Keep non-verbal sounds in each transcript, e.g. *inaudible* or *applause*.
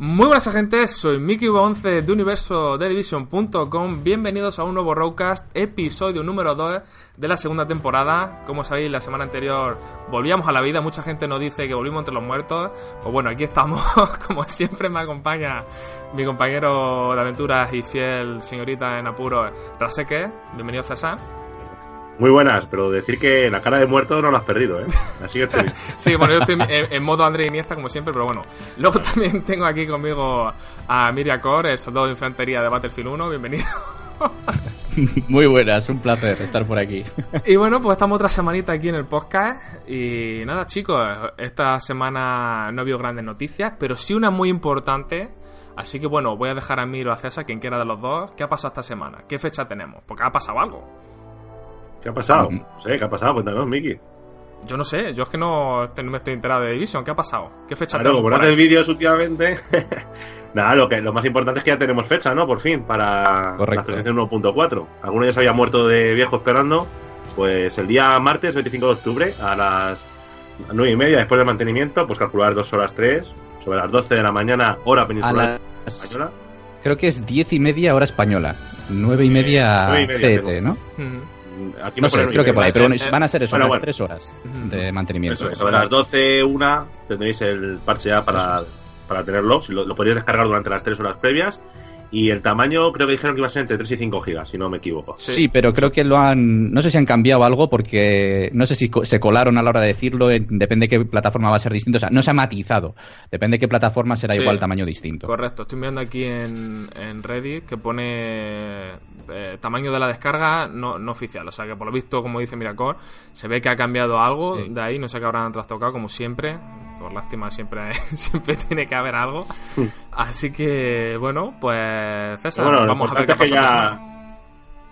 Muy buenas gente, soy Mickey11 de universo de Division.com. Bienvenidos a un nuevo Roadcast, episodio número 2 de la segunda temporada. Como sabéis, la semana anterior volvíamos a la vida. Mucha gente nos dice que volvimos entre los muertos. Pues bueno, aquí estamos. *laughs* Como siempre, me acompaña mi compañero de aventuras y fiel señorita en apuro, Raseke. Bienvenido, César. Muy buenas, pero decir que la cara de muerto no la has perdido, ¿eh? Así que estoy... *laughs* sí, bueno, yo estoy en, en, modo André Iniesta, como siempre, pero bueno. Luego también tengo aquí conmigo a Miria Core, el soldado de infantería de Battlefield 1. Bienvenido. *laughs* Muy buenas, un placer estar por aquí. Y bueno, pues estamos otra semanita aquí en el podcast. Y nada, chicos, esta semana no ha habido grandes noticias, pero sí una muy importante. Así que bueno, voy a dejar a Miro a César, quien quiera de los dos. ¿Qué ha pasado esta semana? ¿Qué fecha tenemos? Porque ha pasado algo. ¿Qué ha pasado? No sé, ¿qué ha pasado? Cuéntanos, Miki. Yo no sé, yo es que no, no, me estoy enterado de Division. ¿Qué ha pasado? ¿Qué fecha Claro, como no haces vídeos últimamente. *laughs* Nada, lo, que, lo más importante es que ya tenemos fecha, ¿no? Por fin, para Correcto. la actualización 1.4. Algunos ya se había muerto de viejo esperando. Pues el día martes 25 de octubre, a las 9 y media, después del mantenimiento, pues calcular 2 horas 3, sobre las 12 de la mañana, hora peninsular las... española. Creo que es 10 y media hora española. 9 y media, 9 y media CET, tengo. ¿no? Mm. Aquí No sé, creo que por ahí, pero van a ser eso, bueno, unas bueno. 3 horas de mantenimiento. Eso, sobre las 12, una, tendréis el parche ya para, para tenerlo. Si lo, lo podéis descargar durante las 3 horas previas. Y el tamaño creo que dijeron que iba a ser entre 3 y 5 gigas, si no me equivoco. Sí, pero creo que lo han. No sé si han cambiado algo porque no sé si co- se colaron a la hora de decirlo. en- depende de qué plataforma va a ser distinto. O sea, no se ha matizado. Depende de qué plataforma será Sí. igual tamaño distinto. Correcto, estoy mirando aquí en, en Reddit que pone eh, tamaño de la descarga no, no oficial. O sea que por lo visto, como dice Miracor, se ve que ha cambiado algo Sí. de ahí. No sé qué habrán trastocado, como siempre. Por lástima, siempre, *laughs* siempre tiene que haber algo. Así que, bueno, pues César, bueno, vamos a ver qué importante es que pasa. esta ya. semana.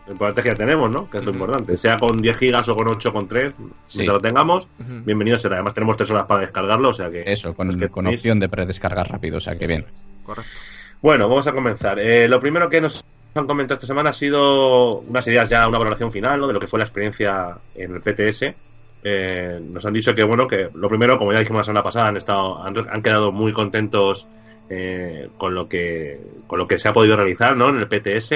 Lo importante es que ya tenemos, ¿no? Que es lo importante. Sea con 10 gigas o con 8 o con 3, Sí. mientras lo tengamos, Ujú. bienvenido será. Además, tenemos 3 horas para descargarlo, o sea que. Eso, con, que con tenéis- opción de predescargar rápido. O sea, que bien. Correcto. Bueno, vamos a comenzar. Eh, lo primero que nos han comentado esta semana ha sido unas ideas ya, una valoración final, ¿no? De lo que fue la experiencia en el PTS. Eh, nos han dicho que, bueno, que lo primero, como ya dijimos la semana pasada, han, estado, han, quedado muy contentos eh, con, lo que, con lo que se ha podido realizar, ¿no? En el PTS.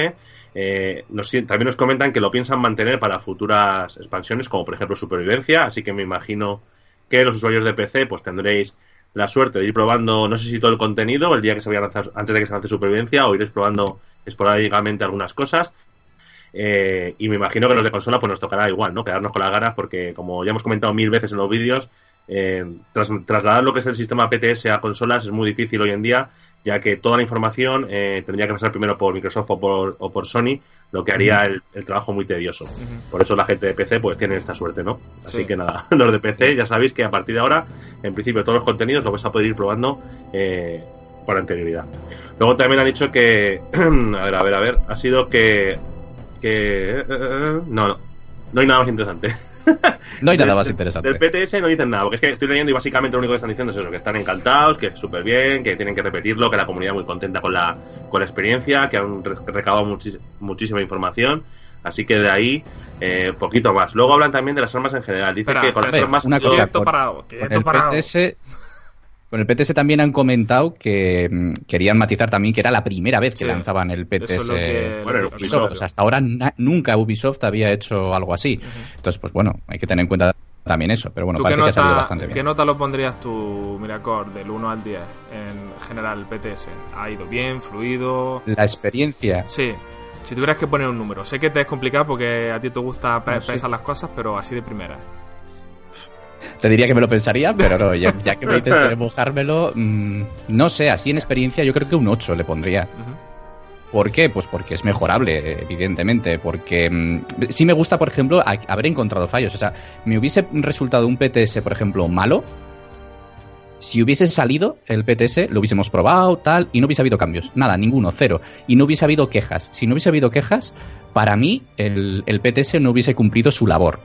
Eh, también nos comentan que lo piensan mantener para futuras expansiones, como por ejemplo Supervivencia, así que me imagino que los usuarios de PC pues tendréis la suerte de ir probando, no sé si todo el contenido, el día que se vaya a lanzar, antes de que se lance Supervivencia, o iréis probando esporádicamente algunas cosas. Eh, y me imagino que los de consola pues nos tocará igual, ¿no? Quedarnos con las ganas porque, como ya hemos comentado mil veces en los vídeos, eh, tras- trasladar lo que es el sistema PTS a consolas es muy difícil hoy en día, ya que toda la información eh, tendría que pasar primero por Microsoft o por, o por Sony, lo que haría el, el trabajo muy tedioso. Por eso la gente de PC pues tiene esta suerte, ¿no? Así Sí. que nada, *laughs* los de PC ya sabéis que a partir de ahora, en principio todos los contenidos los vais a poder ir probando eh, con anterioridad. Luego también ha dicho que, *clears throat* a ver, a ver, a ver, ha sido que, que eh, no, no, no hay nada más interesante. No hay nada Del- más interesante. Del PTS no dicen nada, porque es que estoy leyendo y básicamente lo único que están diciendo es eso, que están encantados, que es súper bien, que tienen que repetirlo, que la comunidad muy contenta con la, con la experiencia, que han re- recabado muchis- muchísima información. Así que de ahí, eh, poquito más. Luego hablan también de las armas en general. Dicen Espera, que con las armas... una cosa, con- el. PTS, con el PTS también han comentado que mm, querían matizar también que era la primera vez que Sí. lanzaban el PTS. Eso es lo que- Bueno, lo que- Ubisoft, O sea, hasta ahora na- nunca Ubisoft había hecho algo así. Entonces, pues bueno, hay que tener en cuenta también eso. Pero bueno, ¿Tú qué parece que ha salido nota, bastante qué bien. nota lo pondrías tú, Miracor, del 1 al 10 en general PTS? ¿Ha ido bien, fluido? La experiencia. Sí. Si tuvieras que poner un número, sé que te es complicado porque a ti te gusta pe- No, sí. pensar las cosas, pero así de primera. Te diría que me lo pensaría, pero no, ya, ya que me que *laughs* mojármelo, mm, no sé, así en experiencia yo creo que un 8 le pondría. ¿Por qué? Pues porque es mejorable, evidentemente. Porque mm, sí me gusta, por ejemplo, a- haber encontrado fallos. O sea, me hubiese resultado un PTS, por ejemplo, malo. Si hubiese salido el PTS, lo hubiésemos probado, tal, y no hubiese habido cambios. Nada, ninguno, cero. Y no hubiese habido quejas. Si no hubiese habido quejas, para mí el, el PTS no hubiese cumplido su labor.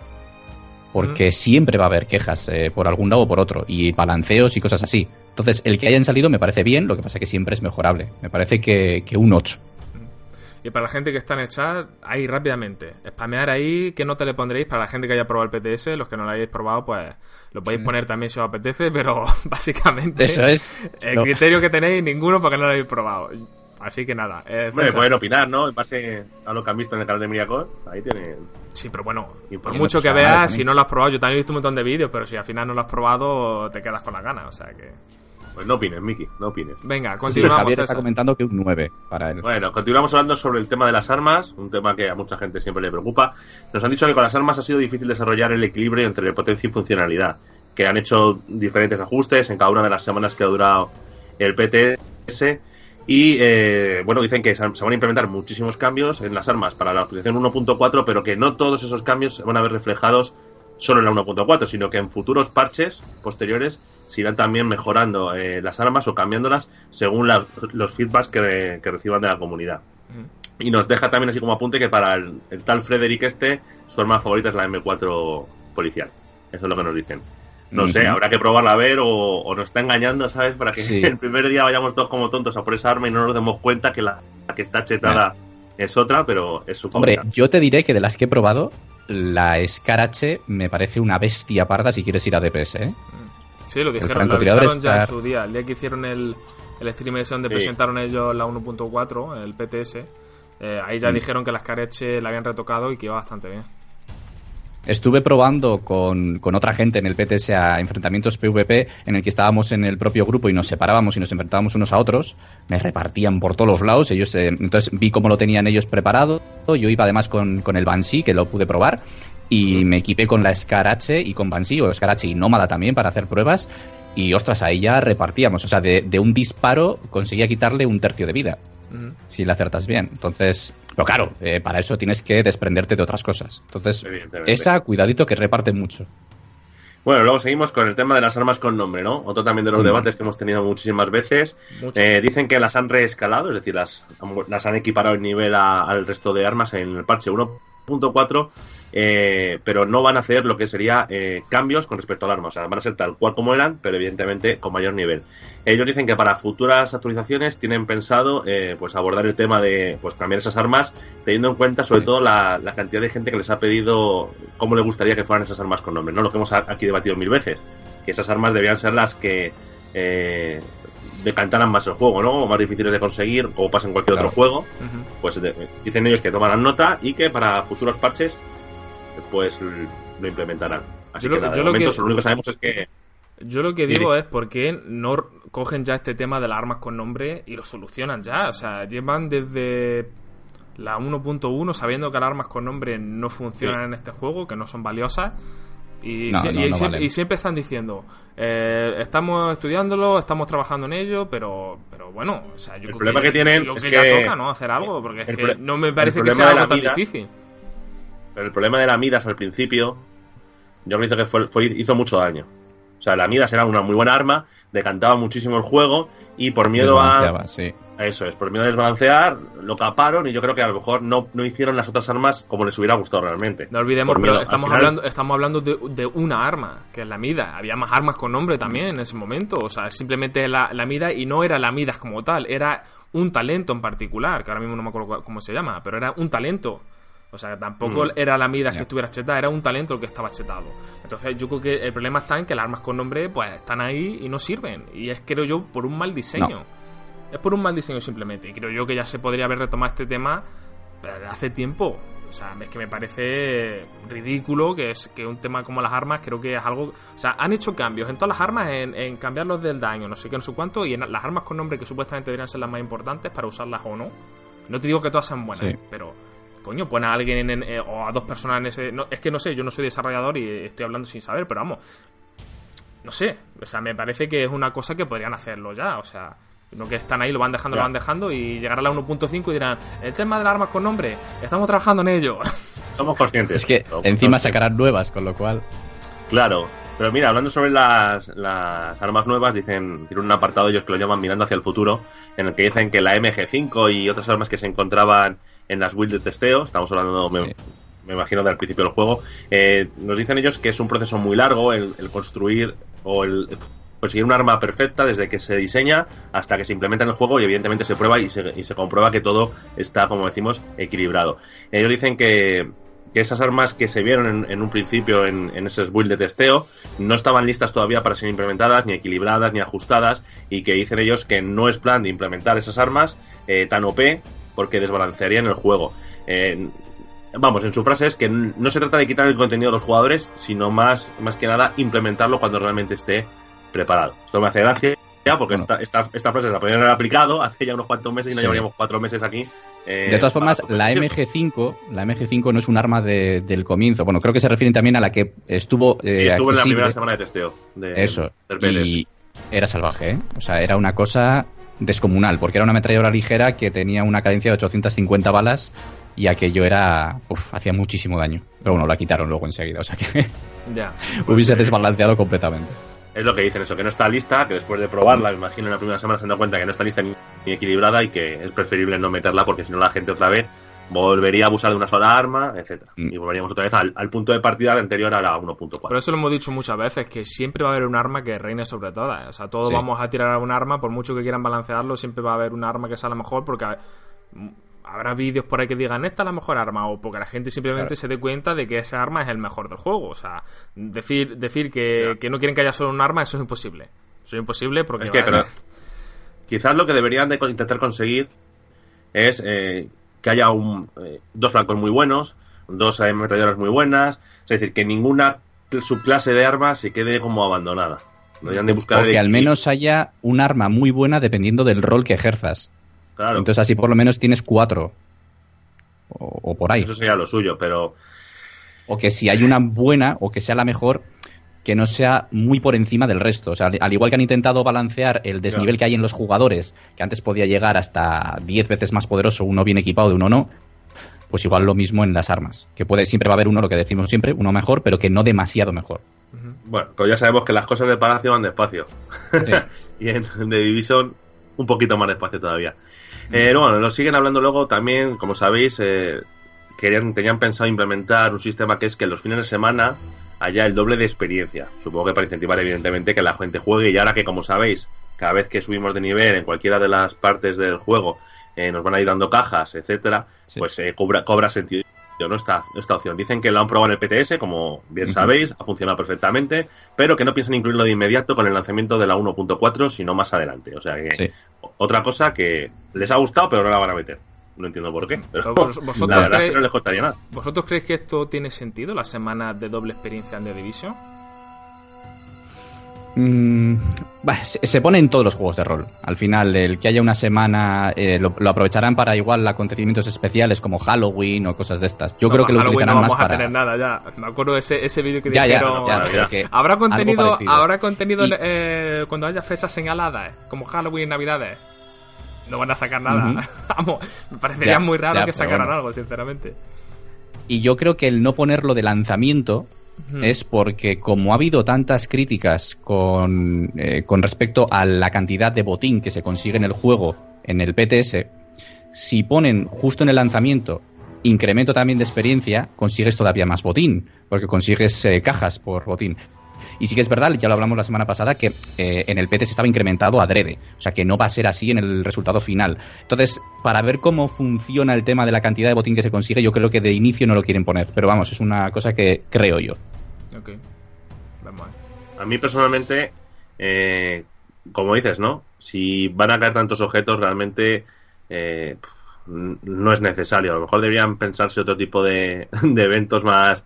Porque siempre va a haber quejas eh, por algún lado o por otro, y balanceos y cosas así. Entonces, el que hayan salido me parece bien, lo que pasa es que siempre es mejorable. Me parece que, que un 8. Y para la gente que está en el chat, ahí rápidamente, spamear ahí, ¿qué nota le pondréis para la gente que haya probado el PTS? Los que no lo hayáis probado, pues lo podéis poner también si os apetece, *laughs* pero básicamente Eso es. el No. criterio que tenéis, ninguno porque no lo habéis probado. Así que nada. eh, Hombre, César. pueden opinar, ¿no? En base a lo que han visto en el canal de Miriacor, ahí tienen. Sí, pero bueno, Y por mucho que veas, también. si no lo has probado, yo también he visto un montón de vídeos, pero si al final no lo has probado, te quedas con las ganas. O sea que. Pues no opines, Miki, no opines. Venga, Sí, continuamos. Javier está comentando que un 9 para él. Bueno, continuamos hablando sobre el tema de las armas, un tema que a mucha gente siempre le preocupa. Nos han dicho que con las armas ha sido difícil desarrollar el equilibrio entre potencia y funcionalidad, que han hecho diferentes ajustes en cada una de las semanas que ha durado el PTS. Y eh, bueno, dicen que se van a implementar muchísimos cambios en las armas para la actualización 1.4, pero que no todos esos cambios se van a ver reflejados solo en la 1.4, sino que en futuros parches posteriores se irán también mejorando eh, las armas o cambiándolas según la- los feedbacks que, que reciban de la comunidad. Mm. Y nos deja también así como apunte que para el, el tal Frederick este, su arma favorita es la M4 policial. Eso es lo que nos dicen. No sé, habrá que probarla a ver o, o nos está engañando, ¿sabes? Para que Sí. *laughs* el primer día vayamos todos como tontos a por esa arma y no nos demos cuenta que la, la que está chetada es otra, pero es su Hombre, yo te diré que de las que he probado, la Scarache me parece una bestia parda si quieres ir a DPS, ¿eh? Sí, lo dijeron, lo ya en su día. El día que hicieron el, el stream ese donde Sí. presentaron ellos la 1.4, el PTS, eh, ahí ya Mm. dijeron que las Careche la habían retocado y que iba bastante bien. Estuve probando con, con otra gente en el PTS a enfrentamientos PvP en el que estábamos en el propio grupo y nos separábamos y nos enfrentábamos unos a otros. Me repartían por todos los lados. Ellos, eh, entonces vi cómo lo tenían ellos preparado. Yo iba además con, con el Banshee, que lo pude probar. Y me equipé con la Scar H y con Banshee, o Scar H y Nómada también para hacer pruebas. Y ostras, ahí ya repartíamos. O sea, de un disparo conseguía quitarle un tercio de vida. Si le acertas bien. Entonces, pero claro, eh, para eso tienes que desprenderte de otras cosas. Entonces, esa, cuidadito que reparte mucho. Bueno, luego seguimos con el tema de las armas con nombre, ¿no? Otro también de los Mm. debates que hemos tenido muchísimas veces. Eh, dicen que las han reescalado, es decir, las, las han equiparado en nivel a- al resto de armas en el parche 1.4, eh, pero no van a hacer lo que sería eh, cambios con respecto al arma. O sea, van a ser tal cual como eran, pero evidentemente con mayor nivel. Ellos dicen que para futuras actualizaciones tienen pensado eh, pues abordar el tema de pues cambiar esas armas, teniendo en cuenta sobre Sí. todo la, la cantidad de gente que les ha pedido cómo le gustaría que fueran esas armas con nombre, ¿no? Lo que hemos aquí debatido mil veces. Que esas armas debían ser las que eh, decantaran más el juego, ¿no? O más difíciles de conseguir, como pasa en cualquier Claro. otro juego. Pues de- dicen ellos que tomarán nota y que para futuros parches, pues lo implementarán. Así Yo lo- que nada, yo de lo momento que- lo único que sabemos es que Yo lo que digo es por qué no cogen ya este tema de las armas con nombre y lo solucionan ya. O sea, llevan desde la 1.1 sabiendo que las armas con nombre no funcionan Sí. en este juego, que no son valiosas. Y, No, sie- no, y no siempre, valen. y siempre están diciendo, eh, estamos estudiándolo, estamos trabajando en ello, pero, pero bueno, o sea, yo El creo problema que tienen yo es que que- ya toca, ¿no? Hacer algo, porque es que no me parece que sea algo tan difícil. Pero el problema de la Midas al principio, yo creo que fue, fue- hizo mucho daño. O sea, la Midas era una muy buena arma, decantaba muchísimo el juego y por miedo a, Desbalanceaba, sí. eso es, por miedo a desbalancear, lo caparon y yo creo que a lo mejor no, no hicieron las otras armas como les hubiera gustado realmente. No olvidemos, pero estamos final- hablando, estamos hablando de, de una arma, que es la Mida. Había más armas con nombre también en ese momento. O sea, simplemente la, la Mida y no era la Midas como tal, era un talento en particular, que ahora mismo no me acuerdo cómo se llama, pero era un talento. O sea, tampoco Mm. era la Midas Ya. que estuviera chetada, era un talento el que estaba chetado. Entonces, yo creo que el problema está en que las armas con nombre, pues, están ahí y no sirven. Y es, creo yo, por un mal diseño. Es por un mal diseño simplemente. Y creo yo que ya se podría haber retomado este tema desde hace tiempo. O sea, es que me parece ridículo que es que un tema como las armas creo que es algo... O sea, han hecho cambios en todas las armas, en, en cambiarlos del daño, no sé qué, no sé cuánto, y en las armas con nombre que supuestamente deberían ser las más importantes para usarlas o no. No te digo que todas sean buenas, Sí. pero... Coño, pon a alguien en- en- eh, o a dos personas en ese... no, es que no sé, yo no soy desarrollador y estoy hablando sin saber, pero vamos, no sé, o sea, me parece que es una cosa que podrían hacerlo ya, o sea, no que están ahí, lo van dejando, Ya. lo van dejando y llegará a la 1.5 y dirán, el tema de las armas con nombre, estamos trabajando en ello. *laughs* Somos conscientes. Es que Somos encima conscientes. sacarán nuevas, con lo cual. Claro, pero mira, hablando sobre las, las armas nuevas, dicen, tienen un apartado ellos que lo llaman mirando hacia el futuro, en el que dicen que la MG5 y otras armas que se encontraban en las builds de testeo, estamos hablando, me, me imagino, del principio del juego, eh, nos dicen ellos que es un proceso muy largo el, el construir o el conseguir un arma perfecta desde que se diseña hasta que se implementa en el juego y evidentemente se prueba y se, y se comprueba que todo está, como decimos, equilibrado. Ellos dicen que, que esas armas que se vieron en, en un principio en, en esos builds de testeo no estaban listas todavía para ser implementadas, ni equilibradas, ni ajustadas, y que dicen ellos que no es plan de implementar esas armas eh, tan OP porque desbalancearían el juego. Eh, vamos, en su frase es que no se trata de quitar el contenido de los jugadores, sino más, más que nada implementarlo cuando realmente esté preparado. Esto me hace gracia porque Bueno. esta, esta, esta frase la podrían haber aplicado hace ya unos cuantos meses y no Sí. llevaríamos cuatro meses aquí. eh, De todas formas, la sí, MG5, la MG5 no es un arma de- del comienzo. Bueno, creo que se refieren también a la que estuvo Sí, eh, estuvo en la primera semana de testeo. De, Eso. del PLS. Y era salvaje, ¿eh? O sea, era una cosa descomunal, porque era una ametralladora ligera que tenía una cadencia de 850 balas y aquello era... Uf, hacía muchísimo daño. Pero bueno, la quitaron luego enseguida, o sea que *laughs* Ya. hubiese desbalanceado completamente. Es lo que dicen eso, que no está lista, que después de probarla, me imagino en la primera semana se han dado cuenta que no está lista ni, ni equilibrada y que es preferible no meterla porque si no la gente otra vez volvería a abusar de una sola arma, etcétera Mm. Y volveríamos otra vez al, al punto de partida anterior a la 1.4. Por eso lo hemos dicho muchas veces, que siempre va a haber un arma que reine sobre todas. O sea, todos Sí. vamos a tirar a un arma, por mucho que quieran balancearlo, siempre va a haber un arma que sea la mejor, porque habrá vídeos por ahí que digan, esta es la mejor arma, o porque la gente simplemente se dé cuenta de que esa arma es el mejor del juego. O sea, decir, decir que, que no quieren que haya solo un arma, eso es imposible. Eso es imposible porque... Es que, vaya- pero, quizás lo que deberían de intentar conseguir es eh, que haya un, eh, dos flancos muy buenos, dos ametralladoras muy buenas, es decir, que ninguna subclase de arma se quede como abandonada. De buscar O el que al menos haya un arma muy buena dependiendo del rol que ejerzas. Claro, Entonces así por lo menos tienes cuatro. O, o por ahí. eso sería lo suyo, pero O que si hay una buena o que sea la mejor, que no sea muy por encima del resto. O sea, al igual que han intentado balancear el desnivel Claro. que hay en los jugadores, que antes podía llegar hasta 10 veces más poderoso uno bien equipado de uno no, pues igual lo mismo en las armas. Que puede siempre va a haber uno, lo que decimos siempre, uno mejor, pero que no demasiado mejor. Bueno, pues ya sabemos que las cosas de Palacio van despacio. Sí. *laughs* y en The Division un poquito más despacio todavía. Eh, bueno, lo siguen hablando luego también, como sabéis, eh, querían, tenían pensado implementar un sistema que es que los fines de semana haya el doble de experiencia. Supongo que para incentivar evidentemente que la gente juegue y ahora que como sabéis, cada vez que subimos de nivel en cualquiera de las partes del juego eh, nos van a ir dando cajas, etcétera, Sí. pues eh, cobra, cobra sentido ¿no? esta, esta opción. Dicen que lo han probado en el PTS, como bien sabéis, ha funcionado perfectamente, pero que no piensan incluirlo de inmediato con el lanzamiento de la 1.4, sino más adelante. O sea que Sí. otra cosa que les ha gustado, pero no la van a meter. No entiendo por qué. Pero Pero vos- *laughs* vosotros la verdad es creéis- que no les costaría nada. ¿Vosotros creéis que esto tiene sentido, las semanas de doble experiencia en The Division? Mm, bah, se, se pone en todos los juegos de rol. Al final, el que haya una semana eh, lo, lo aprovecharán para igual acontecimientos especiales como Halloween o cosas de estas. Yo No, creo que lo Halloween utilizarán no más vamos a para. tener nada ya. Me acuerdo de ese, ese vídeo que Ya, dijeron... ya, ya. que Habrá contenido, habrá contenido Y- eh, cuando haya fechas señaladas, eh, como Halloween y Navidades. No van a sacar nada. *laughs* Vamos, me parecería Ya, muy raro ya, que sacaran bueno. algo, sinceramente. Y yo creo que el no ponerlo de lanzamiento es porque como ha habido tantas críticas con, eh, con respecto a la cantidad de botín que se consigue en el juego, en el PTS, si ponen justo en el lanzamiento incremento también de experiencia, consigues todavía más botín, porque consigues eh, cajas por botín. Y sí que es verdad, ya lo hablamos la semana pasada, que eh, en el PTS estaba incrementado adrede. O sea que no va a ser así en el resultado final. Entonces, para ver cómo funciona el tema de la cantidad de botín que se consigue, yo creo que de inicio no lo quieren poner. Pero vamos, es una cosa que creo yo. Ok. Vamos. A mí personalmente, eh, como dices, ¿no? Si van a caer tantos objetos, realmente eh, no es necesario. A lo mejor deberían pensarse otro tipo de, *laughs* de eventos más,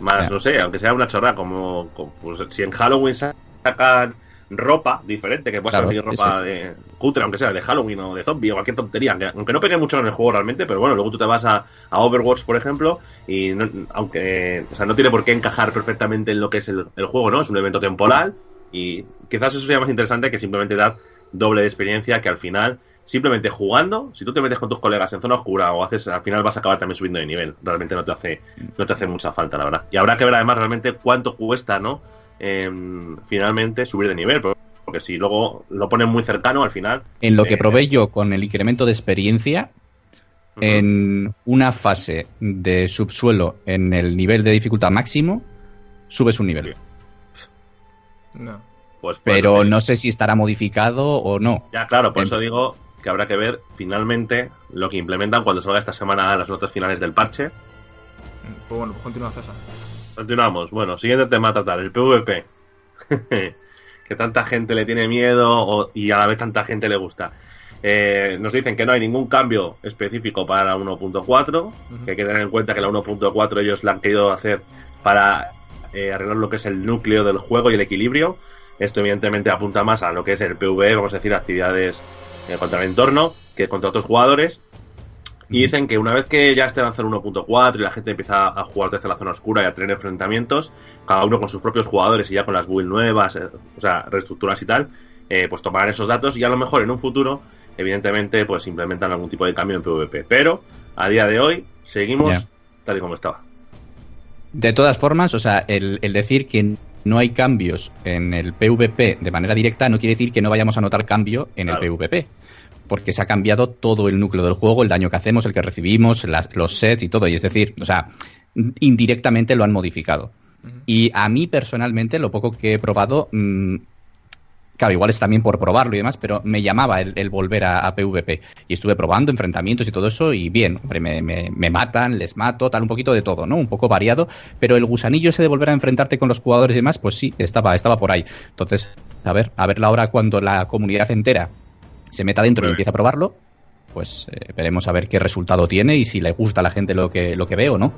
más no sé, aunque sea una chorra, como, como, pues, si en Halloween sacan ropa diferente, que puedas Claro, conseguir sí, ropa de cutre, aunque sea de Halloween o de zombie o cualquier tontería, aunque, aunque no pegue mucho en el juego realmente, pero bueno, luego tú te vas a, a Overwatch, por ejemplo, y no- aunque, o sea, no tiene por qué encajar perfectamente en lo que es el, el juego, ¿no? Es un evento temporal y quizás eso sea más interesante que simplemente dar doble de experiencia que al final simplemente jugando, si tú te metes con tus colegas en zona oscura o haces, al final vas a acabar también subiendo de nivel. Realmente no te hace, no te hace mucha falta, la verdad. Y habrá que ver además realmente cuánto cuesta, ¿no? Em, finalmente subir de nivel. Porque si luego lo ponen muy cercano, al final. En lo que eh, probé yo con el incremento de experiencia, en una fase de subsuelo en el nivel de dificultad máximo, subes un nivel. No. Pues Pero no sé si estará modificado o no. Ya, claro, por En- eso digo que habrá que ver finalmente lo que implementan cuando salga esta semana las notas finales del parche. Pues bueno, pues continúa César. Continuamos. Bueno, siguiente tema a tratar, el PvP. *laughs* que tanta gente le tiene miedo o- y a la vez tanta gente le gusta. Eh, nos dicen que no hay ningún cambio específico para la 1.4, que hay que tener en cuenta que la 1.4 ellos la han querido hacer para eh, arreglar lo que es el núcleo del juego y el equilibrio. Esto evidentemente apunta más a lo que es el PvE, vamos a decir, actividades eh, contra el entorno, que contra otros jugadores. Y dicen que una vez que ya esté lanzado 1.4 y la gente empieza a jugar desde la zona oscura y a tener enfrentamientos, cada uno con sus propios jugadores y ya con las builds nuevas, eh, o sea, reestructuras y tal, eh, pues tomarán esos datos y a lo mejor en un futuro, evidentemente, pues implementan algún tipo de cambio en PvP. Pero a día de hoy seguimos tal y como estaba. De todas formas, o sea, el, el decir que no hay cambios en el PvP de manera directa no quiere decir que no vayamos a notar cambio en Claro. el PvP. Porque se ha cambiado todo el núcleo del juego, el daño que hacemos, el que recibimos, las- los sets y todo. Y es decir, o sea, indirectamente lo han modificado. Y a mí personalmente, lo poco que he probado, mm, claro, igual es también por probarlo y demás, pero me llamaba el, el volver a, a PvP. Y estuve probando enfrentamientos y todo eso, y bien, hombre, me, me- me matan, les mato, tal, un poquito de todo, ¿no? Un poco variado, pero el gusanillo ese de volver a enfrentarte con los jugadores y demás, pues sí, estaba, estaba por ahí. Entonces, a ver, a verla ahora cuando la comunidad entera se meta dentro y empiece a probarlo, pues eh, veremos a ver qué resultado tiene y si le gusta a la gente lo que, lo que ve o no.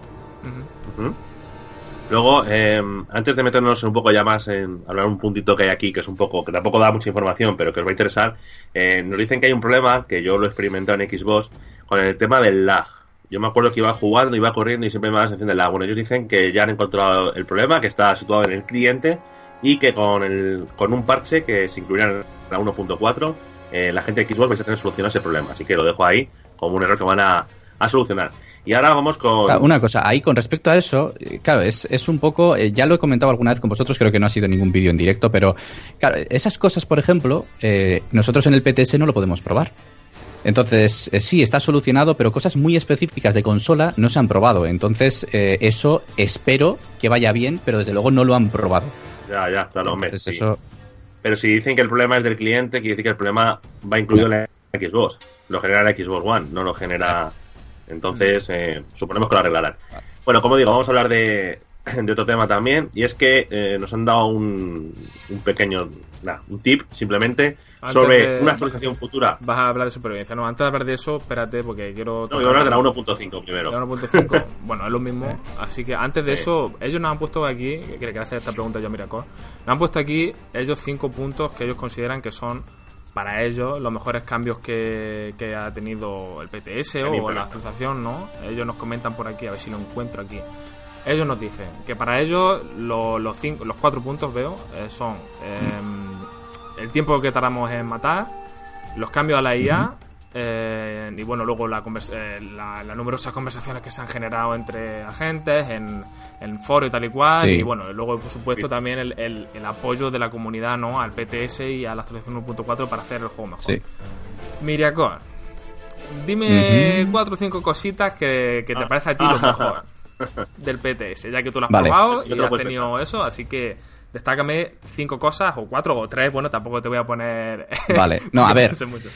Luego, eh, antes de meternos un poco ya más en hablar un puntito que hay aquí, que es un poco, que tampoco da mucha información, pero que os va a interesar, eh, nos dicen que hay un problema, que yo lo he experimentado en Xbox, con el tema del lag. Yo me acuerdo que iba jugando, iba corriendo y siempre me daba la sensación del lag. Bueno, ellos dicen que ya han encontrado el problema, que está situado en el cliente y que con, el, con un parche que se incluirá en la 1.4, eh, la gente de Xbox vais a tener solucionado ese problema. Así que lo dejo ahí como un error que van a, a solucionar. Y ahora vamos con... Claro, una cosa, ahí con respecto a eso, eh, claro, es, es un poco, eh, ya lo he comentado alguna vez con vosotros, creo que no ha sido ningún vídeo en directo, pero claro, esas cosas, por ejemplo, eh, nosotros en el PTS no lo podemos probar. Entonces, eh, sí, está solucionado, pero cosas muy específicas de consola no se han probado. Entonces, eso espero que vaya bien, pero desde luego no lo han probado. Ya, ya, claro, hombre. Entonces, sí. eso, Pero si dicen que el problema es del cliente, quiere decir que el problema va incluido en la Xbox. Lo genera la Xbox One, no lo genera. Entonces, eh, suponemos que lo arreglarán. Bueno, como digo, vamos a hablar de, de otro tema también. Y es que eh, nos han dado un, un pequeño. nah, un tip, simplemente, Antes sobre de- una actualización futura. Vas a hablar de supervivencia. No, antes de hablar de eso, espérate, porque quiero. No, voy a hablar de la 1.5 primero. La 1.5. *laughs* bueno, es lo mismo. Así que antes de Sí. eso, ellos nos han puesto aquí, que hacer esta pregunta yo a Miracor, nos han puesto aquí ellos cinco puntos que ellos consideran que son para ellos los mejores cambios que, que ha tenido el PTS o la actualización, ¿no? Ellos nos comentan por aquí, a ver si lo encuentro aquí. Ellos nos dicen que para ellos lo- los, cinco, los cuatro puntos, veo, eh, son eh, el tiempo que tardamos en matar, los cambios a la IA eh, y bueno, luego la convers- eh, la- las numerosas conversaciones que se han generado entre agentes en, en foro y tal y cual. Sí. Y bueno, luego por supuesto también el, el- el apoyo de la comunidad ¿no? al PTS y a la actualización 1.4 para hacer el juego mejor. sí. Miriacor, dime Ujú. cuatro o cinco cositas que, que te Ah. parece a ti lo *laughs* mejor del PTS, ya que tú lo has Vale. probado Yo y has tenido eso, así que destácame cinco cosas, o cuatro o tres, bueno, tampoco te voy a poner... Vale. *laughs* No, a ver. mucho.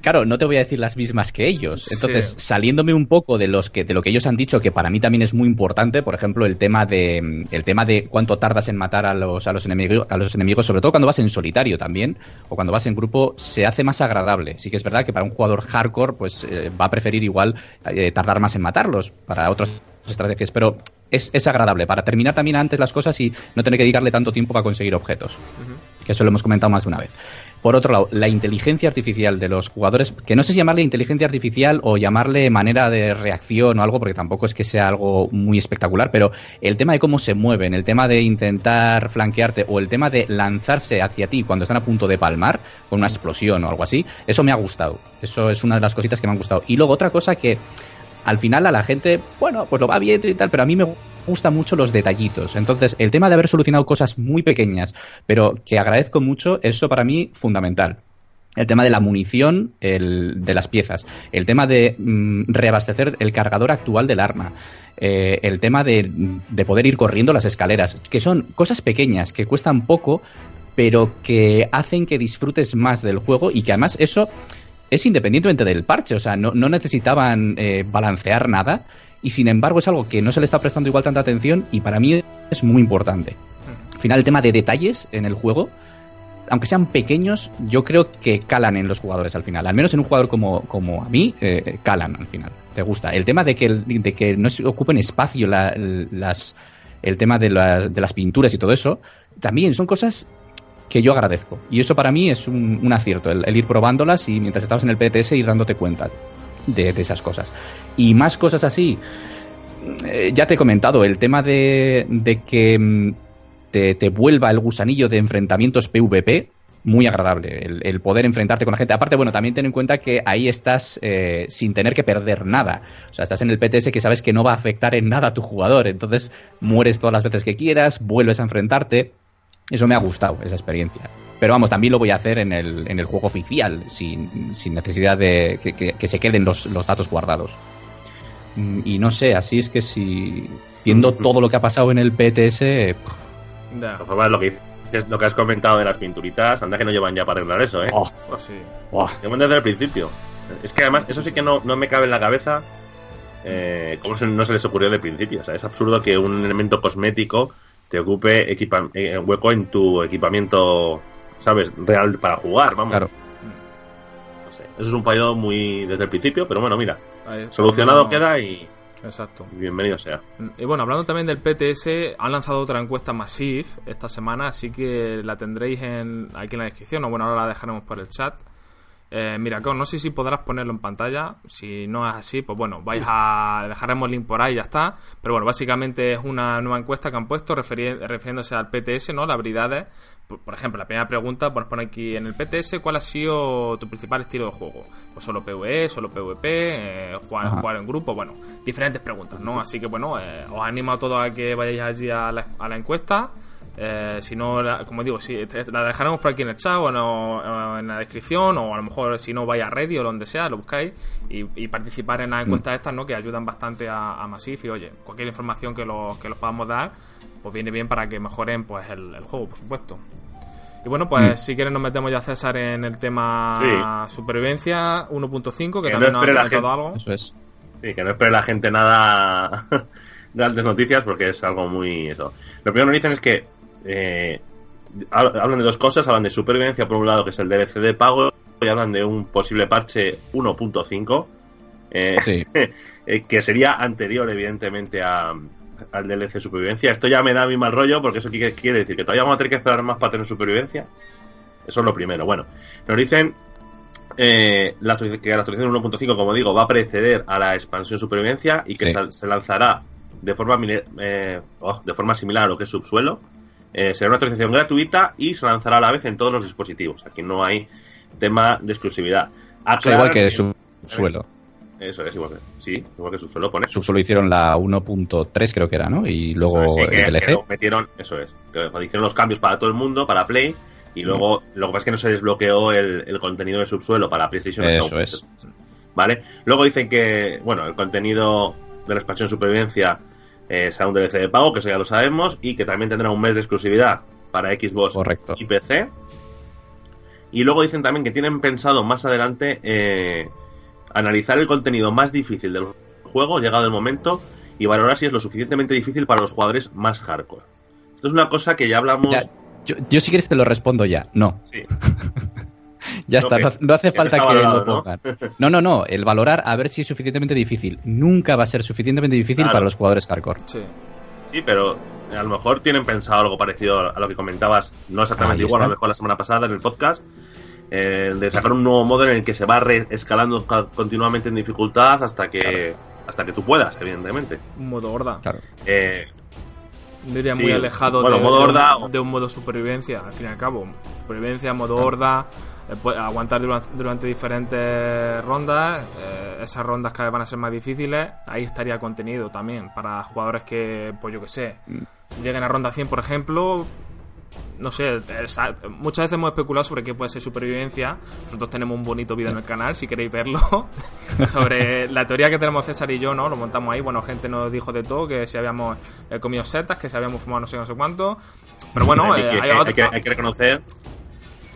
Claro, no te voy a decir las mismas que ellos. Entonces, Sí. saliéndome un poco de los que de lo que ellos han dicho, que para mí también es muy importante, por ejemplo, el tema de el tema de cuánto tardas en matar a los a los enemigos, a los enemigos, sobre todo cuando vas en solitario también o cuando vas en grupo, se hace más agradable. Sí que es verdad que para un jugador hardcore, pues eh, va a preferir igual eh, tardar más en matarlos para otras estrategias, pero es, es agradable para terminar también antes las cosas y no tener que dedicarle tanto tiempo para conseguir objetos que eso lo hemos comentado más de una vez. Por otro lado, la inteligencia artificial de los jugadores, que no sé si llamarle inteligencia artificial o llamarle manera de reacción o algo, porque tampoco es que sea algo muy espectacular, pero el tema de cómo se mueven, el tema de intentar flanquearte o el tema de lanzarse hacia ti cuando están a punto de palmar con una explosión o algo así, eso me ha gustado. Eso es una de las cositas que me han gustado. Y luego otra cosa que al final a la gente, bueno, pues lo va bien y tal, pero a mí me gustan mucho los detallitos. Entonces, el tema de haber solucionado cosas muy pequeñas, pero que agradezco mucho, eso para mí fundamental. El tema de la munición, el, de las piezas, el tema de mm, reabastecer el cargador actual del arma, eh, el tema de, de poder ir corriendo las escaleras, que son cosas pequeñas, que cuestan poco, pero que hacen que disfrutes más del juego y que además eso es independientemente del parche, o sea, no, no necesitaban eh, balancear nada y sin embargo es algo que no se le está prestando igual tanta atención y para mí es muy importante. Al final el tema de detalles en el juego, aunque sean pequeños, yo creo que calan en los jugadores al final. Al menos en un jugador como, como a mí, eh, calan al final. Te gusta. El tema de que, de que no se ocupen espacio las, el tema de, de las pinturas y todo eso, también son cosas que yo agradezco. Y eso para mí es un, acierto, el, ir probándolas y mientras estabas en el PTS ir dándote cuenta de, esas cosas. Y más cosas así, eh, ya te he comentado, el tema de, de que mm, te, vuelva el gusanillo de enfrentamientos PvP, muy agradable, el, poder enfrentarte con la gente. Aparte, bueno, también ten en cuenta que ahí estás eh, sin tener que perder nada. O sea, estás en el PTS que sabes que no va a afectar en nada a tu jugador. Entonces, mueres todas las veces que quieras, vuelves a enfrentarte. Eso me ha gustado, esa experiencia. Pero vamos, también lo voy a hacer en el, en el juego oficial, sin, sin necesidad de que, se queden los, los, datos guardados. Mm, y no sé, así es que si. Viendo todo lo que ha pasado en el PTS. Lo que, lo que has comentado de las pinturitas, anda que no llevan ya para arreglar eso, ¿eh? Oh, pues sí. desde el principio. Es que además, eso sí que no, no me cabe en la cabeza. Eh, ¿Cómo no se les ocurrió de principio? O sea, es absurdo que un elemento cosmético te ocupe equipa eh, hueco en tu equipamiento, ¿sabes? Real para jugar, vamos. Claro. No sé. Eso es un fallo muy desde el principio, pero bueno, mira. solucionado queda y. Exacto. Bienvenido sea. Y bueno, hablando también del PTS, han lanzado otra encuesta Massive esta semana, así que la tendréis en, aquí en la descripción, o bueno, ahora la dejaremos por el chat. Eh, mira, no sé si podrás ponerlo en pantalla. Si no es así, pues bueno, vais a dejaremos el link por ahí y ya está. Pero bueno, básicamente es una nueva encuesta que han puesto refiriéndose al PTS, ¿no? Las habilidades. Por, ejemplo, la primera pregunta, pues pone aquí en el PTS, ¿cuál ha sido tu principal estilo de juego? Pues solo PvE, solo PvP, eh, jugar, jugar, en grupo, bueno, diferentes preguntas, ¿no? Así que bueno, eh, os animo a todos a que vayáis allí a la, a la encuesta. Eh, si no, como digo, si la dejaremos por aquí en el chat o, en la descripción, o a lo mejor si no, vaya a Reddit o donde sea, lo buscáis y, participar en las encuestas estas, ¿no? Que ayudan bastante a, a Massif y oye, cualquier información que los, que los podamos dar, pues viene bien para que mejoren pues el, juego, por supuesto. Y bueno, pues mm. si quieres nos metemos ya, César, en el tema supervivencia 1.5, que, también nos ha comentado algo. Eso es. Sí, que no espere la gente nada *laughs* de altas noticias porque es algo muy eso. Lo primero que dicen es que eh, hablan de dos cosas, hablan de supervivencia por un lado, que es el DLC de pago, y hablan de un posible parche 1.5, eh, *laughs* eh, que sería anterior, evidentemente, a, al DLC supervivencia. Esto ya me da mi mal rollo, porque eso quiere decir que todavía vamos a tener que esperar más para tener supervivencia. Eso es lo primero. Bueno, nos dicen eh, la, que la actualización 1.5, como digo, va a preceder a la expansión supervivencia y que se, lanzará de forma, eh, oh, de forma similar a lo que es subsuelo. Eh, será una actualización gratuita y se lanzará a la vez en todos los dispositivos. Aquí no hay tema de exclusividad. igual que subsuelo. Eso es igual que, sí, igual que subsuelo pone. Subsuelo hicieron la 1.3 creo que era, ¿no? Y luego el DLC. metieron, eso es, que hicieron los cambios para todo el mundo, para Play, y luego lo que pasa es que no se desbloqueó el, contenido de subsuelo para PlayStation. Eso es. ¿Vale? Luego dicen que, bueno, el contenido de la expansión supervivencia será un DLC de pago, que eso ya lo sabemos, y que también tendrá un mes de exclusividad para Xbox y PC. Y luego dicen también que tienen pensado más adelante eh, analizar el contenido más difícil del juego, llegado el momento, y valorar si es lo suficientemente difícil para los jugadores más hardcore. Esto es una cosa que ya hablamos. yo, yo, si quieres te lo respondo ya. No. Sí. *laughs* ya está, no, hace falta que lo pongan. ¿no? no, no, el valorar a ver si es suficientemente difícil. Nunca va a ser suficientemente difícil para los jugadores hardcore. Sí. Sí, pero a lo mejor tienen pensado algo parecido a lo que comentabas, no exactamente igual, a lo mejor la semana pasada en el podcast, eh, de sacar un nuevo modo en el que se va escalando continuamente en dificultad hasta que hasta que tú puedas, evidentemente. Un modo horda. Claro. Eh, diría muy alejado de, modo horda, de, un, modo supervivencia, al fin y al cabo. Supervivencia, modo horda, aguantar durante, diferentes rondas, eh, esas rondas cada vez van a ser más difíciles, ahí estaría contenido también para jugadores que, pues yo que sé, mm. lleguen a ronda 100 por ejemplo, no sé, muchas veces hemos especulado sobre qué puede ser supervivencia. Nosotros tenemos un bonito vídeo en el canal, si queréis verlo, *laughs* sobre la teoría que tenemos César y yo, ¿no? Lo montamos ahí. Bueno, gente nos dijo de todo, que si habíamos eh, comido setas, que si habíamos fumado no sé, no sé cuánto. Pero bueno, hay, que, hay, que, reconocer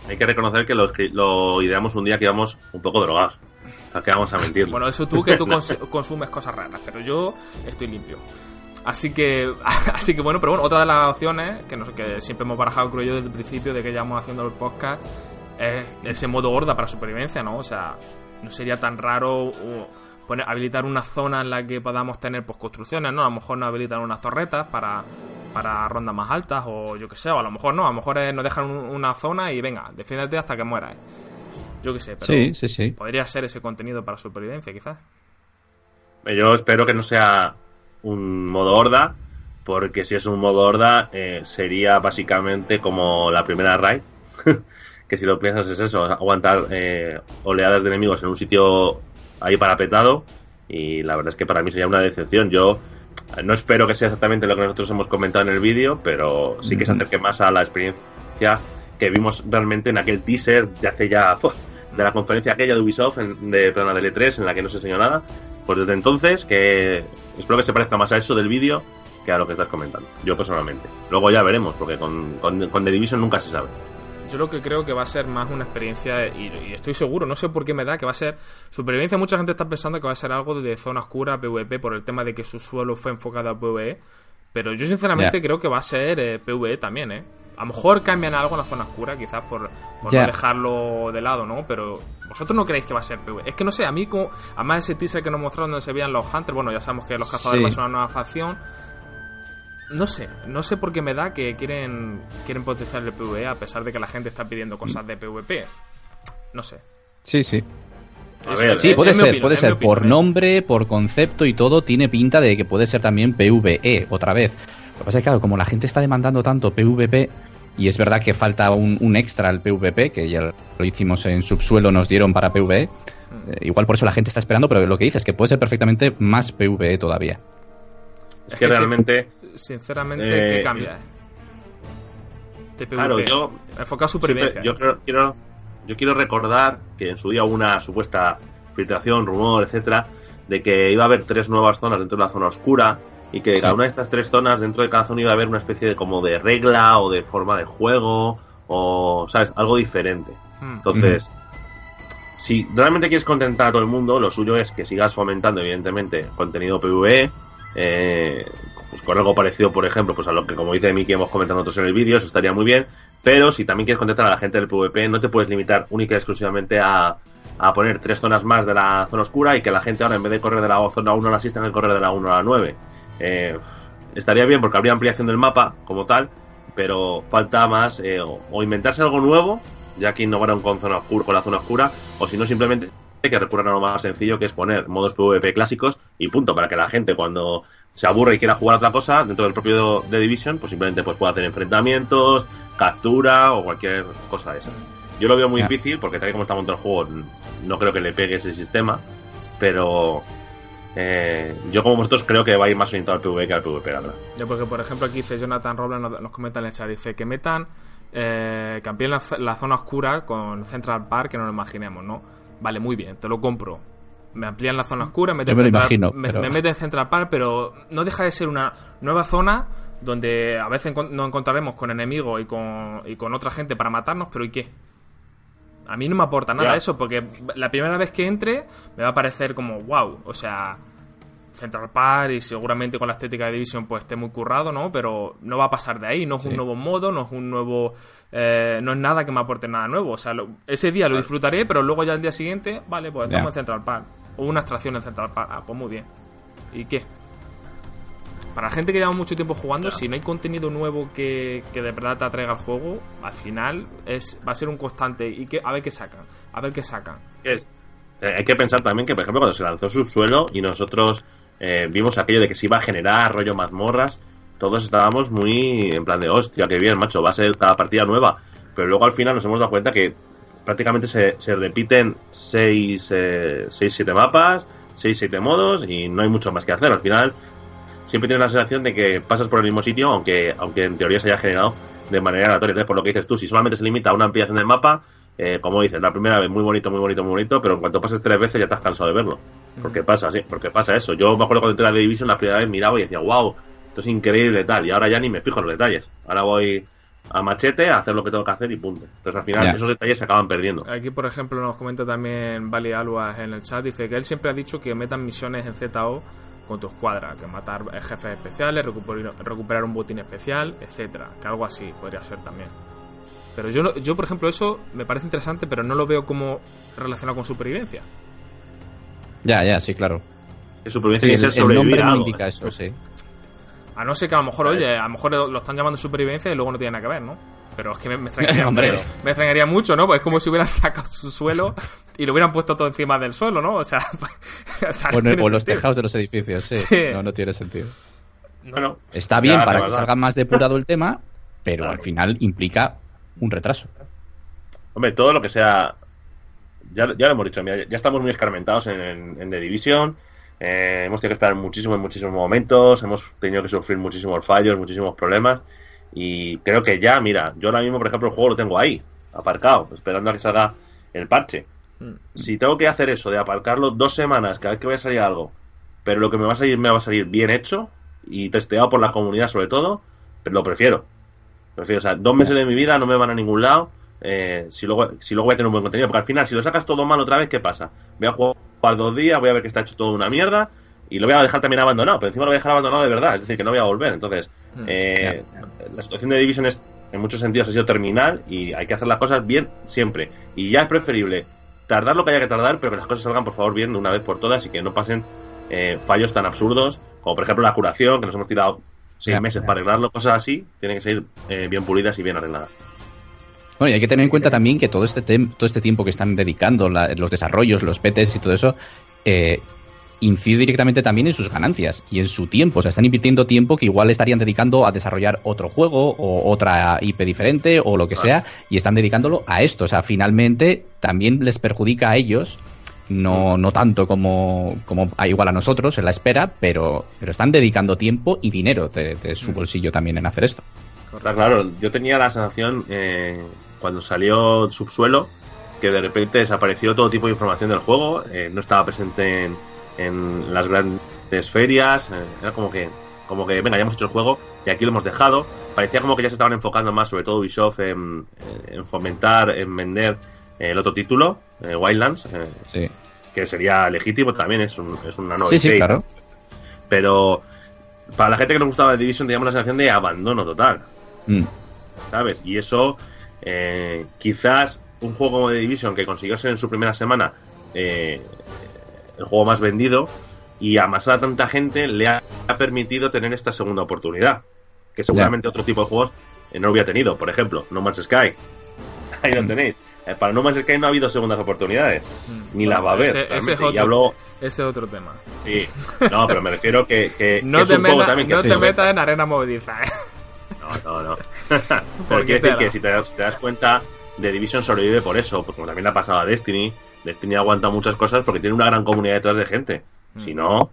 hay que reconocer que lo, ideamos un día que íbamos un poco drogados. ¿A qué vamos a mentir? Bueno, eso tú que tú *laughs* consumes cosas raras, pero yo estoy limpio. Así que, *laughs* así que bueno, pero bueno, otra de las opciones que, que siempre hemos barajado, creo yo, desde el principio de que ya haciendo el podcast es ese modo horda para supervivencia, ¿no? O sea, no sería tan raro poner, habilitar una zona en la que podamos tener pues, construcciones, ¿no? A lo mejor nos habilitan unas torretas para, para rondas más altas o yo que sé, o a lo mejor no, a lo mejor nos dejan una zona y venga, defiéndete hasta que mueras. Yo que sé, pero sí, sí, sí. podría ser ese contenido para supervivencia, quizás. Yo espero que no sea un modo horda, porque si es un modo horda eh, sería básicamente como la primera raid, *laughs* que si lo piensas es eso, aguantar eh, oleadas de enemigos en un sitio ahí parapetado y la verdad es que para mí sería una decepción. Yo no espero que sea exactamente lo que nosotros hemos comentado en el vídeo, pero sí que se acerque más a la experiencia que vimos realmente en aquel teaser de hace ya *laughs* de la conferencia aquella de Ubisoft de perdona, de L3 en la que no se enseñó nada. Pues desde entonces que espero que se parezca más a eso del vídeo que a lo que estás comentando. Yo personalmente. Luego ya veremos, porque con, con, The Division nunca se sabe. Yo lo que creo que va a ser más una experiencia, y, estoy seguro, no sé por qué me da, que va a ser supervivencia. Mucha gente está pensando que va a ser algo de zona oscura PvP por el tema de que su suelo fue enfocado a PvE. Pero yo sinceramente creo que va a ser eh, PvE también, ¿eh? A lo mejor cambian algo en la zona oscura, quizás por, no dejarlo de lado, ¿no? Pero vosotros no creéis que va a ser PvE. Es que no sé, a mí, como, además ese teaser que nos mostraron donde se veían los Hunters, bueno, ya sabemos que los cazadores son una nueva facción. No sé, no sé por qué me da que quieren, quieren potenciar el PvE a pesar de que la gente está pidiendo cosas de PvP. No sé. Sí, sí. sí, puede ser, puede ser. por nombre, por concepto y todo, tiene pinta de que puede ser también PvE otra vez. Lo que pasa es que, claro, como la gente está demandando tanto PvP, y es verdad que falta un, extra al PvP, que ya lo hicimos en subsuelo, nos dieron para PvE. Mm. Eh, igual por eso la gente está esperando, pero lo que dices es que puede ser perfectamente más PvE todavía. Es que realmente. Sinceramente, ¿qué eh, cambia? De PvP. Claro, yo. Enfocado supervivencia. yo, quiero, yo quiero recordar que en su día hubo una supuesta filtración, rumor, etcétera, de que iba a haber tres nuevas zonas dentro de la zona oscura y que cada una de estas tres zonas dentro de cada zona iba a haber una especie de como de regla o de forma de juego o sabes algo diferente hmm. entonces si realmente quieres contentar a todo el mundo lo suyo es que sigas fomentando evidentemente contenido PvE eh, pues con algo parecido por ejemplo pues a lo que como dice Miki hemos comentado nosotros en el vídeo eso estaría muy bien pero si también quieres contentar a la gente del PvP no te puedes limitar única y exclusivamente a a poner tres zonas más de la zona oscura y que la gente ahora en vez de correr de la zona 1 a la 6 tenga que correr de la 1 a la 9 eh, estaría bien porque habría ampliación del mapa como tal, pero falta más eh, o, inventarse algo nuevo, ya que innovaron con, zona oscura, con la zona oscura, o si no simplemente que recurran a lo más sencillo que es poner modos PvP clásicos y punto, para que la gente cuando se aburre y quiera jugar otra cosa dentro del propio de Division, pues simplemente pues pueda hacer enfrentamientos, captura o cualquier cosa de esa. Yo lo veo muy difícil porque tal y como está montado el juego no creo que le pegue ese sistema, pero eh, yo como vosotros creo que va a ir más orientado al PvP que al PvP, ¿verdad? Yo porque por ejemplo aquí dice Jonathan Robles nos, comenta en el chat, dice que metan eh, que amplíen la, zona oscura con Central Park, que no lo imaginemos, ¿no? Vale, muy bien, te lo compro. Me amplían la zona oscura, me, Central, me, meten Central Park, pero no deja de ser una nueva zona donde a veces nos encontraremos con enemigos y con, y con otra gente para matarnos, pero ¿y qué? A mí no me aporta nada eso, porque la primera vez que entre me va a parecer como wow, o sea, Central Park y seguramente con la estética de Division pues esté muy currado, ¿no? Pero no va a pasar de ahí, no es un nuevo modo, no es un nuevo... Eh, no es nada que me aporte nada nuevo, o sea, ese día lo disfrutaré, pero luego ya el día siguiente, vale, pues estamos en Central Park, o una extracción en Central Park, ah, pues muy bien. ¿Y qué? para la gente que lleva mucho tiempo jugando, si no hay contenido nuevo que, que de verdad te atraiga al juego, al final es va a ser un constante. Y que a ver qué sacan, a ver qué sacan. es- eh, hay que pensar también que, por ejemplo, cuando se lanzó Subsuelo y nosotros eh, vimos aquello de que se iba a generar rollo mazmorras, todos estábamos muy en plan de hostia, qué bien, macho, va a ser cada partida nueva. Pero luego al final nos hemos dado cuenta que prácticamente se, se repiten 6, 7 mapas, 6, 7 modos y no hay mucho más que hacer. Al final siempre tienes la sensación de que pasas por el mismo sitio, aunque, aunque en teoría se haya generado de manera aleatoria. Entonces, por lo que dices tú, si solamente se limita a una ampliación del mapa, eh, como dices, la primera vez muy bonito, muy bonito, muy bonito, pero en cuanto pases tres veces ya te has cansado de verlo. Porque pasa, sí, porque pasa eso. Yo me acuerdo cuando entré a The Division la primera vez miraba y decía, wow, esto es increíble tal, y ahora ya ni me fijo en los detalles. Ahora voy a machete a hacer lo que tengo que hacer y punto. Entonces al final esos detalles se acaban perdiendo. Aquí, por ejemplo, nos comenta también Vali Aluas en el chat. Dice que él siempre ha dicho que metan misiones en ZO con tu escuadra, que matar eh, jefes especiales, recuperar, recuperar un botín especial, etcétera. Que algo así podría ser también. Pero yo, no- yo, por ejemplo, eso me parece interesante, pero no lo veo como relacionado con supervivencia. Ya, ya, sí, claro. Que supervivencia Sí, el, ser nombre a no indica eso, sí. *laughs* A no ser que a lo mejor, oye, a lo mejor lo están llamando supervivencia y luego no tiene nada que ver, ¿no? Pero es que me, me extrañaría, *laughs* Hombre. me, me extrañaría mucho, ¿no? Pues es como si hubieran *laughs* sacado su suelo y lo hubieran puesto todo encima del suelo, ¿no? O sea, o, sea, no O, los tejados de los edificios, sí. Sí. No, no tiene sentido. Bueno, Está bien Ya, para que salga más depurado el tema, pero Claro. al final implica un retraso. Hombre, todo lo que sea. Ya, ya lo hemos dicho, mira, ya estamos muy escarmentados en, en, en The Division. eh, hemos tenido que esperar muchísimo en muchísimos momentos. Hemos tenido que sufrir muchísimos fallos, muchísimos problemas. Y creo que ya, mira, yo ahora mismo, por ejemplo, el juego lo tengo ahí, aparcado, esperando a que salga el parche. Mm. Si tengo que hacer eso de aparcarlo dos semanas cada vez que vaya a salir algo, pero lo que me va a salir me va a salir bien hecho y testeado por la comunidad sobre todo, pero lo prefiero. Prefiero, o sea, dos meses de mi vida no me van a ningún lado. eh, si, luego, si luego voy a tener un buen contenido, porque al final, si lo sacas todo mal otra vez, ¿qué pasa? Voy a jugar dos días, voy a ver que está hecho todo una mierda y lo voy a dejar también abandonado, pero encima lo voy a dejar abandonado de verdad, es decir, que no voy a volver. Entonces, Mm, eh, la situación de Division es, en muchos sentidos ha sido terminal y hay que hacer las cosas bien siempre. Y ya es preferible tardar lo que haya que tardar, pero que las cosas salgan por favor bien de una vez por todas y que no pasen eh, fallos tan absurdos como por ejemplo la curación, que nos hemos tirado seis meses para arreglarlo, cosas así, tienen que ser eh, bien pulidas y bien arregladas. Bueno, y hay que tener en cuenta también que todo este, tem- todo este tiempo que están dedicando, la- los desarrollos, los PTs y todo eso, eh, incide directamente también en sus ganancias y en su tiempo. O sea, están invirtiendo tiempo que igual estarían dedicando a desarrollar otro juego o otra IP diferente o lo que sea, y están dedicándolo a esto. O sea, finalmente también les perjudica a ellos. No, no tanto como, como a igual a nosotros en la espera, pero, pero están dedicando tiempo y dinero de, de su bolsillo también en hacer esto. Claro, yo tenía la sensación eh, cuando salió Subsuelo que de repente desapareció todo tipo de información del juego, eh, no estaba presente en, en las grandes ferias, eh, era como que, como que, venga, ya hemos hecho el juego y aquí lo hemos dejado. Parecía como que ya se estaban enfocando más, sobre todo Ubisoft, en, en fomentar, en vender el otro título, eh, Wildlands, eh, Sí, que sería legítimo también, es, un- es una nueva sí, sí, claro. Pero para la gente que nos gustaba The Division teníamos la sensación de abandono total. Mm. ¿sabes? Y eso, eh, quizás un juego como The Division que consiguió ser en su primera semana eh, el juego más vendido y amasar a tanta gente le ha, ha permitido tener esta segunda oportunidad. Que seguramente otro tipo de juegos eh, no hubiera tenido. Por ejemplo, No Man's Sky. *laughs* Ahí lo Mm. tenéis. Eh, para No Man's Sky no ha habido segundas oportunidades. Mm. Ni las va a haber. Ese, ese es Y otro, hablo. ese es otro tema. Sí. No, pero me refiero que, que- *laughs* No es te, un juego meta- también que no te metas en arena movediza, ¿eh? No, no, no. *laughs* Porque Pero quiero decir que si te, das, si te das cuenta, The Division sobrevive por eso, porque como también le ha pasado a Destiny. Destiny aguanta muchas cosas porque tiene una gran comunidad detrás de gente. Mm. Si no,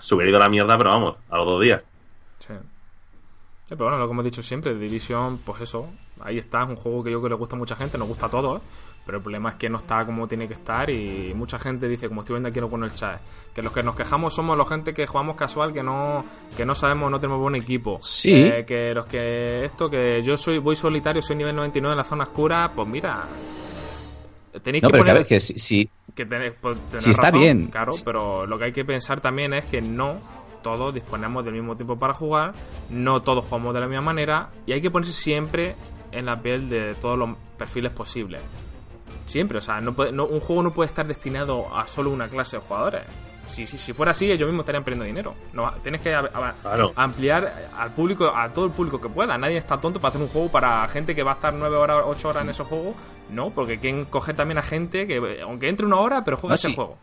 se hubiera ido a la mierda, pero vamos, a los dos días. Sí. Eh, Pero bueno, lo que hemos dicho siempre, The Division, pues eso, ahí está, es un juego que yo creo que le gusta a mucha gente, nos gusta a todos, pero el problema es que no está como tiene que estar y mucha gente dice, como estoy viendo aquí con el chat, que los que nos quejamos somos la gente que jugamos casual, que no que no sabemos, no tenemos buen equipo. Sí. Eh, que los que esto, que yo soy voy solitario, soy nivel 99 en la zona oscura, pues mira, tenéis No, que pero poner... claro, que si, si- que tenéis, pues, Sí, está razón, bien. Claro, pero lo que hay que pensar también es que no todos disponemos del mismo tiempo para jugar, no todos jugamos de la misma manera y hay que ponerse siempre en la piel de todos los perfiles posibles. Siempre, o sea, no puede- no- un juego no puede estar destinado a solo una clase de jugadores. Si, si, si fuera así, ellos mismos estarían perdiendo dinero. No, tienes que ampliar al público, a todo el público que pueda. Nadie está tonto para hacer un juego para gente que va a estar 9 horas, 8 horas en ese juego. No, porque quieren coger también a gente que, aunque entre una hora, pero juega ese juego.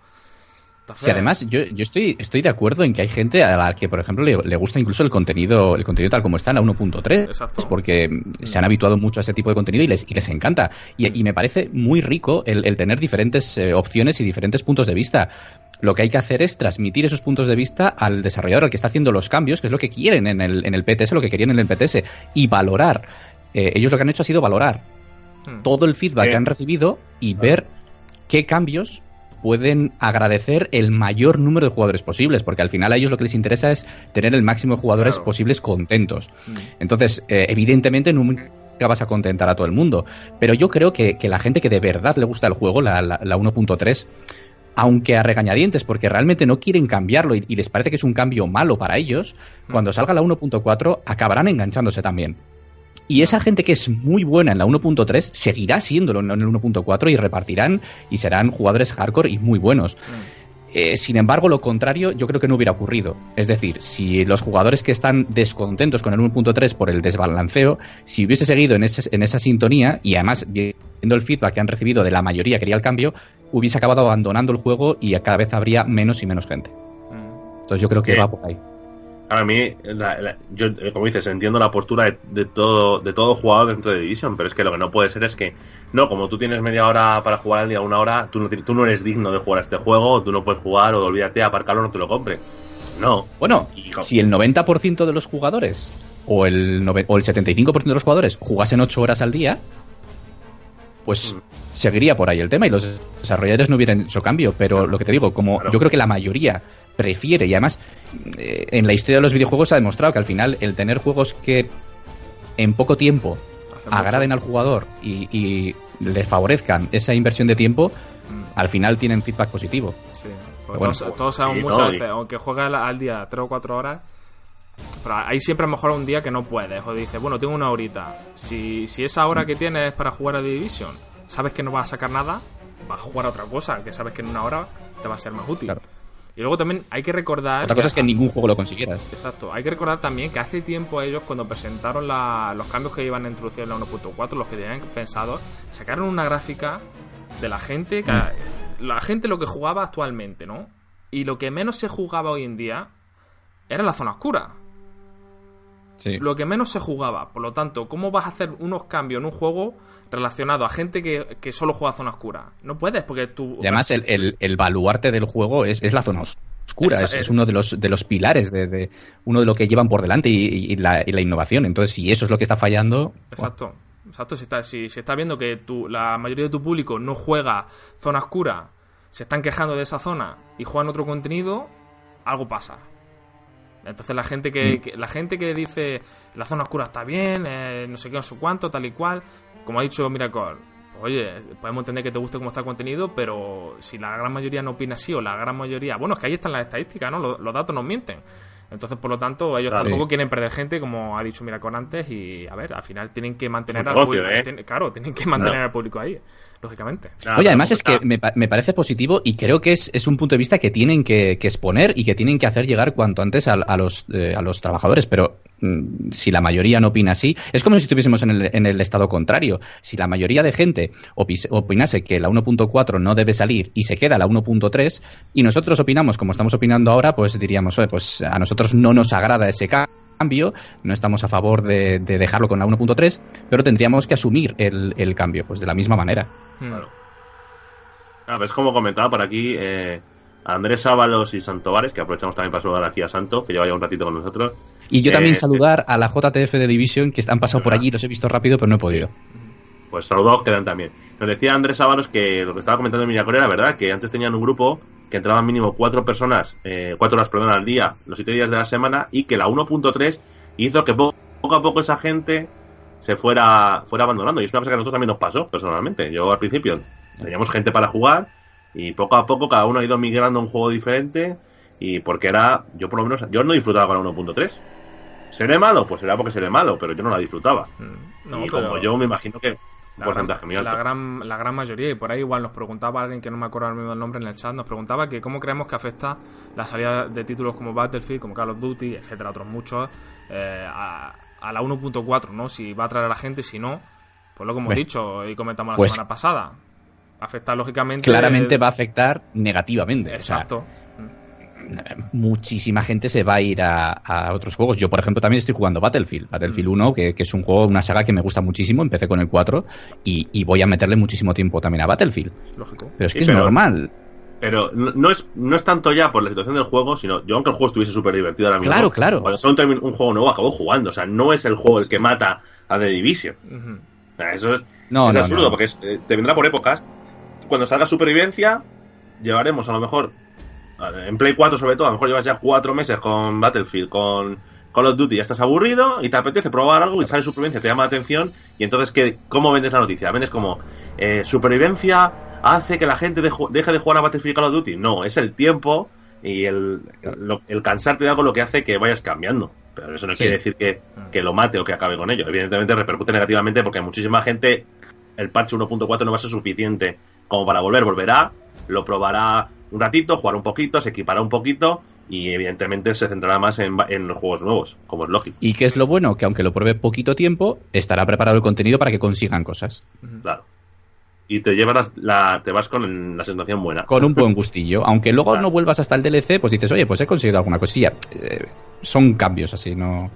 Sí, además, yo, yo estoy, estoy de acuerdo en que hay gente a la que, por ejemplo, le, gusta incluso el contenido, el contenido tal como está en la 1.3, porque se han habituado mucho a ese tipo de contenido y les, y les encanta. Y, me parece muy rico el, tener diferentes eh, opciones y diferentes puntos de vista. Lo que hay que hacer es transmitir esos puntos de vista al desarrollador, al que está haciendo los cambios, que es lo que quieren en el, en el PTS, lo que querían en el PTS, y valorar. Eh, ellos lo que han hecho ha sido valorar hmm. todo el feedback que han recibido y ver qué cambios pueden agradecer el mayor número de jugadores posibles, porque al final a ellos lo que les interesa es tener el máximo de jugadores posibles contentos. Mm. Entonces, eh, evidentemente nunca vas a contentar a todo el mundo, pero yo creo que, la gente que de verdad le gusta el juego, la, la, 1.3, aunque a regañadientes, porque realmente no quieren cambiarlo y, les parece que es un cambio malo para ellos, mm. cuando salga la 1.4 acabarán enganchándose también. Y esa gente que es muy buena en la 1.3 seguirá siéndolo en el 1.4 y repartirán y serán jugadores hardcore y muy buenos. Mm. Eh, sin embargo, lo contrario yo creo que no hubiera ocurrido. Es decir, si los jugadores que están descontentos con el 1.3 por el desbalanceo, si hubiese seguido en, en esa sintonía y además viendo el feedback que han recibido de la mayoría que quería el cambio, hubiese acabado abandonando el juego y cada vez habría menos y menos gente. Mm. Entonces yo creo que va por ahí a mí, yo, eh, como dices, entiendo la postura de, todo de todo jugador dentro de Division, pero es que lo que no puede ser es que, no, como tú tienes media hora para jugar al día, una hora, tú no, tú no eres digno de jugar a este juego, tú no puedes jugar o olvídate, aparcarlo, no te lo compre. No. Bueno, si el 90% de los jugadores o el, o el 75% de los jugadores jugasen 8 horas al día, pues mm. seguiría por ahí el tema y los desarrolladores no hubieran hecho cambio. Pero lo que te digo, como yo creo que la mayoría prefiere. Y además, eh, en la historia de los videojuegos se ha demostrado que al final el tener juegos que en poco tiempo agraden al jugador y, le favorezcan esa inversión de tiempo, mm. al final tienen feedback positivo. Sí. todos, sabemos muchas veces, aunque juegue al día 3 o 4 horas, pero ahí siempre a lo mejor un día que no puedes, o dices, bueno, tengo una horita. Si, si esa hora que tienes es para jugar a Division, sabes que no vas a sacar nada, vas a jugar a otra cosa, que sabes que en una hora te va a ser más útil. Y luego también hay que recordar... Otra cosa es que en ningún juego lo consiguieras. Exacto. Hay que recordar también que hace tiempo ellos, cuando presentaron los cambios que iban a introducir en la 1.4, los que tenían pensado, sacaron una gráfica de la gente, que, mm. la gente lo que jugaba actualmente, ¿no? Y lo que menos se jugaba hoy en día era la zona oscura. Lo que menos se jugaba. Por lo tanto, ¿cómo vas a hacer unos cambios en un juego relacionado a gente que, solo juega zona oscura? No puedes, porque tú. Y además, el, el, baluarte del juego es, la zona oscura. Es, uno de los, de los pilares, de, uno de lo que llevan por delante y, la, innovación. Entonces, si eso es lo que está fallando. Exacto. Exacto. Si está, si, está viendo que tu, la mayoría de tu público no juega zona oscura, se están quejando de esa zona y juegan otro contenido, algo pasa. Entonces la gente que, mm. la gente que dice la zona oscura está bien, eh, no sé qué, no sé cuánto, tal y cual, como ha dicho Miracle, oye, podemos entender que te guste cómo está el contenido, pero si la gran mayoría no opina así o la gran mayoría, bueno, es que ahí están las estadísticas, ¿no? Los, datos nos mienten. Entonces, por lo tanto, ellos tampoco quieren perder gente, como ha dicho Miracle antes, y a ver, al final tienen que mantener al público. ¿eh? claro, tienen que mantener al público ahí lógicamente. Oye, además es que me, parece positivo y creo que es, un punto de vista que tienen que, exponer y que tienen que hacer llegar cuanto antes a, los, eh, a los trabajadores, pero mm, si la mayoría no opina así, es como si estuviésemos en el, en el estado contrario. Si la mayoría de gente opinase que la 1.4 no debe salir y se queda la 1.3 y nosotros opinamos como estamos opinando ahora, pues diríamos, oye, pues a nosotros no nos agrada ese cambio, no estamos a favor de, dejarlo con la 1.3, pero tendríamos que asumir el, el, cambio, pues de la misma manera. Hmm. Claro. Ah, pues como comentaba por aquí, eh, Andrés Ábalos y Santovares, que aprovechamos también para saludar aquí a Santo, que lleva ya un ratito con nosotros. Y yo también eh, saludar a la JTF de Division, que han pasado por allí, los he visto rápido, pero no he podido. Pues saludos quedan también. Nos decía Andrés Ábalos que lo que estaba comentando en era verdad, que antes tenían un grupo que entraban mínimo cuatro personas, eh, cuatro horas, perdón, al día, los siete días de la semana, y que la 1.3 hizo que poco a poco esa gente se fuera, fuera abandonando. Y es una cosa que a nosotros también nos pasó, personalmente. Yo al principio teníamos gente para jugar y poco a poco cada uno ha ido migrando a un juego diferente y porque era, yo por lo menos, yo no disfrutaba con la 1.3. ¿Seré malo? Pues será porque seré malo, pero yo no la disfrutaba. Mm, y como yo me imagino que un porcentaje muy alto. La gran, la gran mayoría, y por ahí igual nos preguntaba alguien que no me acuerdo el nombre en el chat, nos preguntaba que cómo creemos que afecta la salida de títulos como Battlefield, como Call of Duty, etcétera, otros muchos, eh, a, a la 1.4, ¿no? Si va a atraer a la gente, si no, pues lo que hemos Ve. dicho y comentamos la Pues- semana pasada. Afecta lógicamente. Claramente va a afectar negativamente. o sea, Exacto. muchísima gente se va a ir a, a otros juegos. Yo, por ejemplo, también estoy jugando Battlefield. Battlefield 1, que, que es un juego, una saga que me gusta muchísimo. Empecé con el 4 y, y voy a meterle muchísimo tiempo también a Battlefield. Lógico. Pero es que Sí, es normal. Pero no, no es, no es tanto ya por la situación del juego, sino yo aunque el juego estuviese súper divertido ahora mismo. Claro, claro. Cuando sale un, juego nuevo acabo jugando. O sea, no es el juego el que mata a The Division. Ujú. O sea, eso es, No, es no, absurdo, no. porque es- eh, te vendrá por épocas. Cuando salga Supervivencia, llevaremos a lo mejor, en Play 4 sobre todo, a lo mejor llevas ya cuatro meses con Battlefield, con Call of Duty, ya estás aburrido y te apetece probar algo y sale Supervivencia, te llama la atención y entonces, ¿qué, ¿cómo vendes la noticia? ¿Vendes como eh, Supervivencia hace que la gente deje de jugar a Battlefield y Call of Duty? No, es el tiempo y el, el, cansarte de algo lo que hace que vayas cambiando. Pero eso no Sí. quiere decir que, que lo mate o que acabe con ello. Evidentemente repercute negativamente porque muchísima gente el parche 1.4 no va a ser suficiente como para volver. Volverá, lo probará un ratito, jugará un poquito, se equipará un poquito y evidentemente se centrará más en, en los juegos nuevos, como es lógico. ¿Y qué es lo bueno? Que aunque lo pruebe poquito tiempo, estará preparado el contenido para que consigan cosas. Claro. Y te llevas la, te vas con la sensación buena. Con un buen gustillo. Aunque luego Claro. no vuelvas hasta el DLC, pues dices, oye, pues he conseguido alguna cosilla. Eh, son cambios así, ¿no?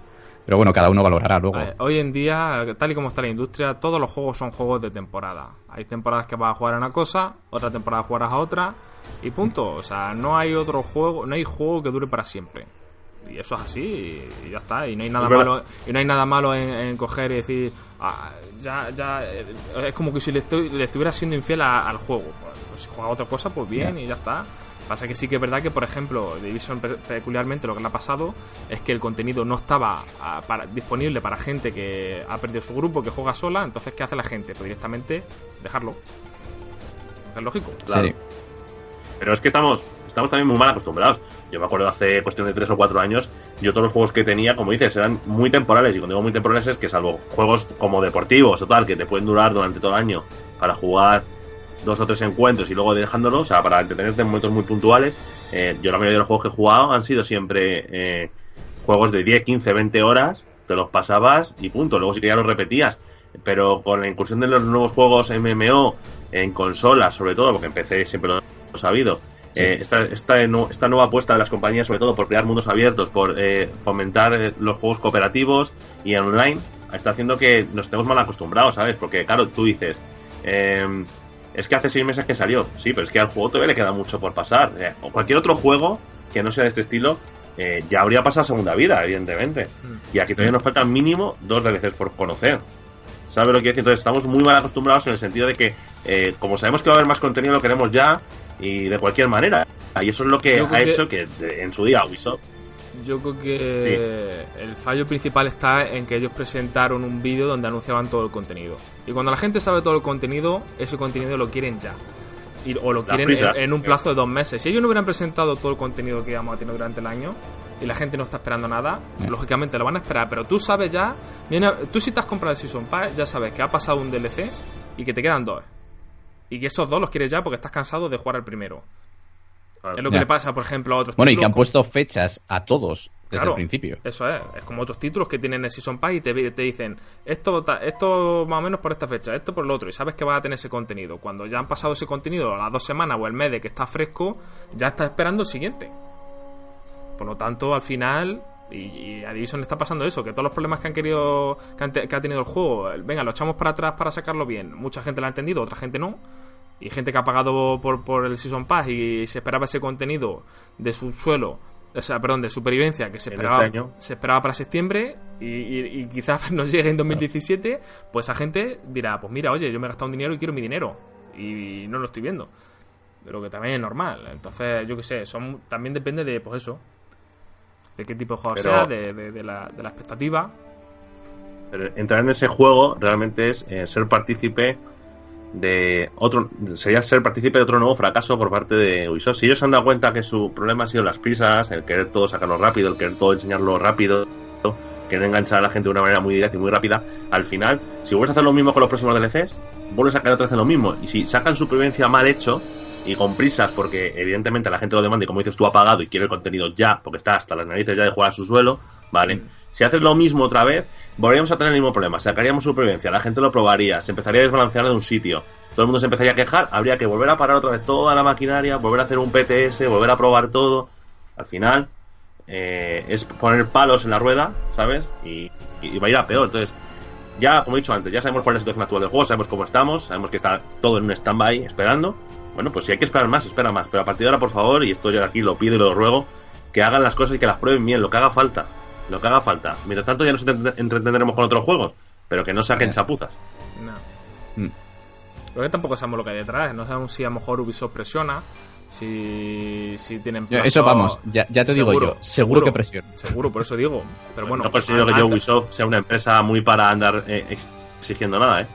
Pero bueno, cada uno valorará luego. Eh, hoy en día, tal y como está la industria, todos los juegos son juegos de temporada. Hay temporadas que vas a jugar a una cosa, otra temporada jugarás a otra, y punto. O sea, no hay otro juego, no hay juego que dure para siempre. Y eso es así, y ya está. Y no hay nada verdad. malo, y no hay nada malo en, en coger y decir, "Ah, ya, ya, eh, es como que si le, estoy, le estuviera siendo infiel a- al juego. Pues, si juega otra cosa, pues bien, y ya está. Pasa que sí que es verdad que, por ejemplo, Division pe- peculiarmente lo que le ha pasado es que el contenido no estaba ah, para- disponible para gente que ha perdido su grupo, que juega sola. Entonces, ¿qué hace la gente? Pues directamente dejarlo. Es lógico. Claro. Sí. Pero es que estamos, estamos también muy mal acostumbrados. Yo me acuerdo hace cuestión de 3 o 4 años, yo todos los juegos que tenía, como dices, eran muy temporales. Y cuando digo muy temporales es que salvo juegos como deportivos o tal, que te pueden durar durante todo el año para jugar dos o tres encuentros y luego dejándolo, o sea, para entretenerte en momentos muy puntuales, eh, yo la mayoría de los juegos que he jugado han sido siempre eh, juegos de 10, 15, 20 horas, te los pasabas y punto. Luego si querías los repetías. Pero con la incursión de los nuevos juegos MMO en consolas, sobre todo, porque empecé siempre lo he sabido, Sí. eh, esta, esta, esta nueva apuesta de las compañías, sobre todo por crear mundos abiertos, por eh, fomentar eh, los juegos cooperativos y en online, está haciendo que nos estemos mal acostumbrados, ¿sabes? Porque, claro, tú dices, eh, es que hace seis meses que salió, sí, pero es que al juego todavía le queda mucho por pasar. Eh, o cualquier otro juego que no sea de este estilo, eh, ya habría pasado segunda vida, evidentemente. Mm. Y aquí todavía nos faltan mínimo dos DLCs por conocer. ¿Sabes lo que decir? Entonces estamos muy mal acostumbrados en el sentido de que, eh, como sabemos que va a haber más contenido, lo queremos ya y de cualquier manera. Y eso es lo que ha que- hecho que en su día Ubisoft. Yo creo que el fallo principal está en que ellos presentaron un vídeo donde anunciaban todo el contenido. Y cuando la gente sabe todo el contenido, ese contenido lo quieren ya. Y- o lo quieren en, en un plazo de dos meses. Si ellos no hubieran presentado todo el contenido que íbamos a tener durante el año y la gente no está esperando nada, Ya. lógicamente lo van a esperar. Pero tú sabes ya, viene- tú si te has comprado el Season Pass, ya sabes que ha pasado un DLC y que te quedan dos. Y que esos dos los quieres ya porque estás cansado de jugar al primero. Es lo que Ya. le pasa, por ejemplo, a otros Bueno, y que títulos han puesto fechas a todos desde Claro. el principio. Eso es, es como otros títulos que tienen el Season Pass y te, te dicen esto, esto más o menos por esta fecha, esto por lo otro, y sabes que vas a tener ese contenido. Cuando ya han pasado ese contenido a las dos semanas o el mes de que está fresco, ya estás esperando el siguiente. Por lo tanto, al final, y, y a Division está pasando eso, que todos los problemas que han querido, que, han te- que ha tenido el juego, venga, lo echamos para atrás para sacarlo bien. Mucha gente lo ha entendido, otra gente no. Y gente que ha pagado por, por el Season Pass y se esperaba ese contenido de subsuelo, o sea, perdón, de supervivencia que se esperaba, este se esperaba para septiembre y, y- y quizás *laughs* nos llegue en 2017, pues esa gente dirá, pues mira, oye, yo me he gastado un dinero y quiero mi dinero y no lo estoy viendo. Pero que también es normal. Entonces, yo qué sé, son también depende de, pues eso, de qué tipo de juego Pero- sea, de, de- de la, de la expectativa. Pero entrar en ese juego realmente es eh, ser partícipe de otro sería ser partícipe de otro nuevo fracaso por parte de Ubisoft. Si ellos se han dado cuenta que su problema ha sido las prisas, el querer todo sacarlo rápido, el querer todo enseñarlo rápido, quieren enganchar a la gente de una manera muy directa y muy rápida, al final, si vuelves a hacer lo mismo con los próximos DLCs, vuelves a caer otra vez en lo mismo. Y si sacan supervivencia mal hecho y con prisas, porque evidentemente la gente lo demanda y como dices tú ha pagado y quiere el contenido ya, porque está hasta las narices ya de jugar a su suelo, ¿vale? Si haces lo mismo otra vez, volveríamos a tener el mismo problema. Sacaríamos supervivencia, la gente lo probaría, se empezaría a desbalancear de un sitio, todo el mundo se empezaría a quejar, habría que volver a parar otra vez toda la maquinaria, volver a hacer un PTS, volver a probar todo. Al final, eh, es poner palos en la rueda, ¿sabes? Y, y va a ir a peor. Entonces, ya, como he dicho antes, ya sabemos cuál es la situación actual del juego, sabemos cómo estamos, sabemos que está todo en un stand-by esperando. Bueno, pues si hay que esperar más, espera más. Pero a partir de ahora, por favor, y esto yo aquí lo pido y lo ruego, que hagan las cosas y que las prueben bien, lo que haga falta. Lo que haga falta. Mientras tanto, ya nos entretendremos con otros juegos, pero que no saquen chapuzas. No. Mm. que tampoco sabemos lo que hay detrás. No sabemos si a lo mejor Ubisoft presiona, si, si tienen Eso vamos, ya, te digo yo, seguro, que presiona. Seguro, por eso digo. Pero bueno, no considero que yo Ubisoft sea una empresa muy para andar eh, exigiendo nada, ¿eh?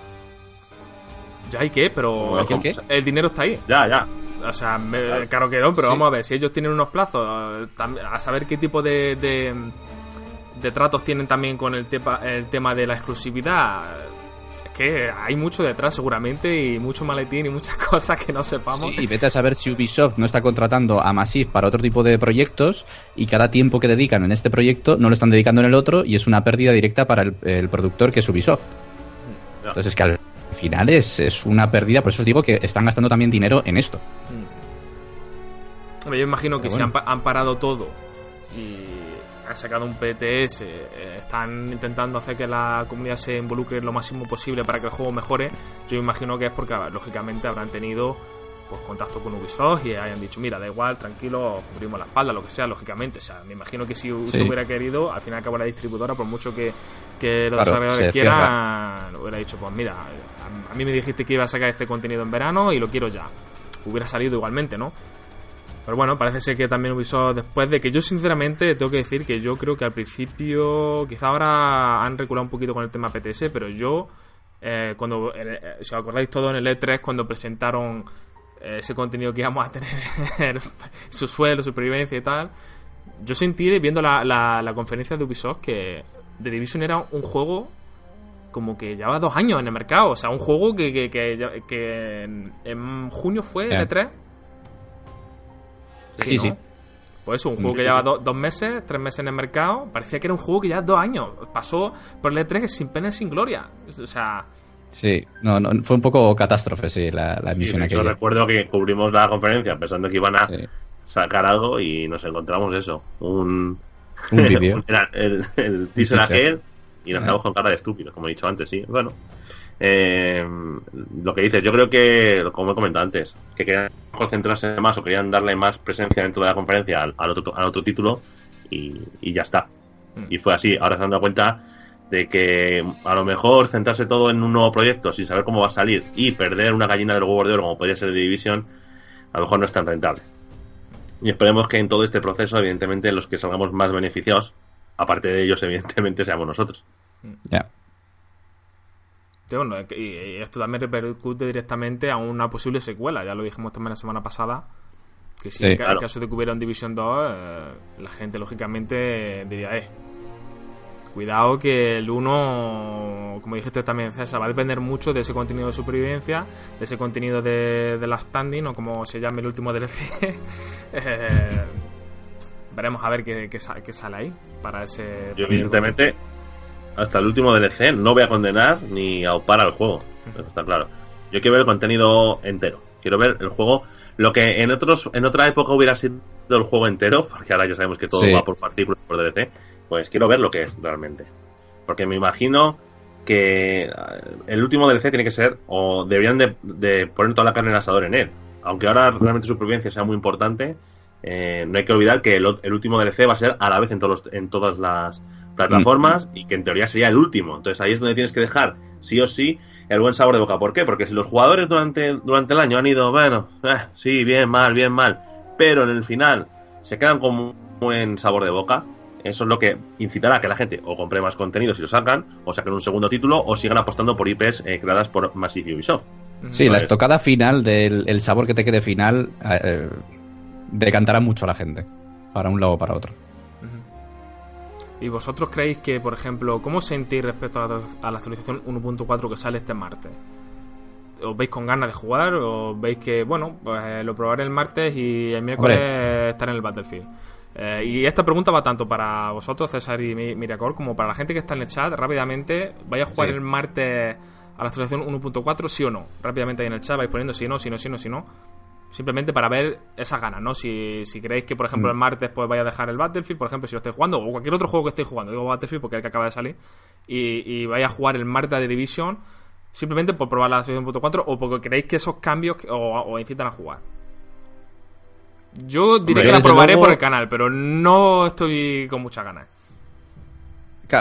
Ya hay que, pero el dinero está ahí. Ya, ya. O sea, claro que no, pero vamos a ver, si ellos tienen unos plazos, a saber qué tipo de, de, tratos tienen también con el, el tema de la exclusividad que hay mucho detrás seguramente y mucho maletín y muchas *laughs* cosas que no sepamos. y vete a saber si Ubisoft no está contratando a Massive para otro tipo de proyectos y cada tiempo que dedican en este proyecto no lo están dedicando en el otro y es una pérdida directa para el, productor que es Ubisoft. Entonces es que al final es, es, una pérdida, por eso os digo que están gastando también dinero en esto. Yo imagino que si han, han parado todo y han sacado un PTS, eh, están intentando hacer que la comunidad se involucre lo máximo posible para que el juego mejore, yo imagino que es porque lógicamente habrán tenido pues contacto con Ubisoft y hayan dicho, mira, da igual, tranquilo, cubrimos la espalda, lo que sea, lógicamente. O sea, me imagino que si Ubisoft hubiera querido, al final acabó la distribuidora, por mucho que, que los desarrolladores quieran, hubiera dicho, pues mira, a, a mí me dijiste que iba a sacar este contenido en verano y lo quiero ya. Hubiera salido igualmente, ¿no? Pero bueno, parece ser que también Ubisoft después de que yo sinceramente tengo que decir que yo creo que al principio, quizá ahora han reculado un poquito con el tema PTS, pero yo, eh, cuando, eh, si os acordáis todo en el E3, cuando presentaron ese contenido que íbamos a tener, *laughs* su suelo, supervivencia y tal, yo sentí viendo la, la, conferencia de Ubisoft que The Division era un juego como que llevaba dos años en el mercado. O sea, un juego que, que, que, en, junio fue el E3 Sí, sí. Pues eso, un juego que lleva dos meses, tres meses en el mercado. Parecía que era un juego que ya dos años. Pasó por el E3 sin pena y sin gloria. O sea. Sí, no, no, fue un poco catástrofe, sí, la, la emisión Yo recuerdo que cubrimos la conferencia pensando que iban a sacar algo y nos encontramos eso. Un. Un *laughs* vídeo. el, el, teaser aquel y nos quedamos con cara de estúpidos, como he dicho antes, sí. Bueno. Eh, lo que dices, yo creo que, como he comentado antes, que querían concentrarse más o querían darle más presencia dentro de la conferencia al, otro, al otro título y, ya está. Mm. Y fue así. Ahora se han dado cuenta de que a lo mejor centrarse todo en un nuevo proyecto sin saber cómo va a salir y perder una gallina del huevo de oro como podría ser de Division, a lo mejor no es tan rentable. Y esperemos que en todo este proceso, evidentemente, los que salgamos más beneficiados, aparte de ellos, *laughs* evidentemente, seamos nosotros. Ya y esto también repercute directamente a una posible secuela. Ya lo dijimos también la semana pasada. Que si en caso de que hubiera un Division 2, eh, la gente lógicamente diría, eh, cuidado que el 1, como dijiste también César, va a depender mucho de ese contenido de supervivencia, de ese contenido de, de la standing o como se llame el último DLC. *laughs* Eh, veremos a ver qué, qué, sale ahí para ese... Yo evidentemente hasta el último DLC no voy a condenar ni a opar al juego. está claro. Yo quiero ver el contenido entero. Quiero ver el juego. Lo que en otros en otra época hubiera sido el juego entero, porque ahora ya sabemos que todo va por artículos por DLC, pues quiero ver lo que es realmente. Porque me imagino que eh, el último DLC tiene que ser, o deberían de, poner toda la carne en asador en él. Aunque ahora realmente su supervivencia sea muy importante, eh, no hay que olvidar que el, último DLC va a ser a la vez en, todos en todas las plataformas y que en teoría sería el último. Entonces ahí es donde tienes que dejar, sí o sí, el buen sabor de boca. ¿Por qué? Porque si los jugadores durante, durante el año han ido, bueno, eh, sí, bien, mal, bien, mal, pero en el final se quedan con un buen sabor de boca, eso es lo que incitará a que la gente o compre más contenido si lo sacan, o saquen un segundo título, o sigan apostando por IPs eh, creadas por Massive Ubisoft. Sí, la estocada final del sabor que te quede final eh, decantará mucho a la gente, para un lado o para otro. ¿Y vosotros creéis que, por ejemplo, cómo sentís respecto a la, a la actualización 1.4 que sale este martes? ¿Os veis con ganas de jugar o veis que, bueno, pues lo probaré el martes y el miércoles estar en el Battlefield? Eh, y esta pregunta va tanto para vosotros, César y Miriacor, como para la gente que está en el chat. Rápidamente, ¿vais a jugar Sí. el martes a la actualización 1.4, sí o no? Rápidamente ahí en el chat vais poniendo sí, no, sí, no, sí, no, sí, no. Simplemente para ver esas ganas, ¿no? Si, si creéis que, por ejemplo, Mm. el martes pues vaya a dejar el Battlefield, por ejemplo, si lo estáis jugando, o cualquier otro juego que estéis jugando, digo Battlefield porque es el que acaba de salir, y, y vaya a jugar el martes de Division, simplemente por probar la actualización 1.4 o porque creéis que esos cambios os incitan a jugar. Yo diré Hombre, que la probaré luego- por el canal, pero no estoy con muchas ganas.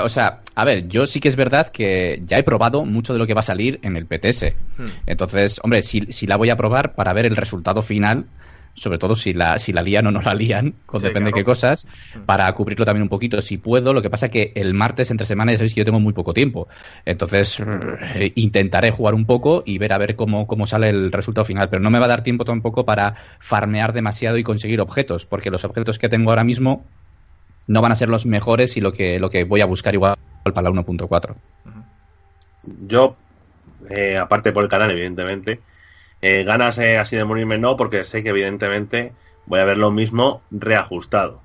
O sea, a ver, yo sí que es verdad que ya he probado mucho de lo que va a salir en el PTS. Hmm. Entonces, hombre, si, si la voy a probar para ver el resultado final, sobre todo si la, si la lían o no la lían, Sí, depende de qué cosas, para cubrirlo también un poquito si puedo. Lo que pasa que el martes entre semanas ya sabéis que yo tengo muy poco tiempo. Entonces, eh, intentaré jugar un poco y ver a ver cómo, cómo sale el resultado final. Pero no me va a dar tiempo tampoco para farmear demasiado y conseguir objetos, porque los objetos que tengo ahora mismo no van a ser los mejores y lo que, lo que voy a buscar igual para la 1.4. Yo, eh, aparte por el canal, evidentemente, eh, ganas eh, así de morirme no, porque sé que evidentemente voy a ver lo mismo reajustado.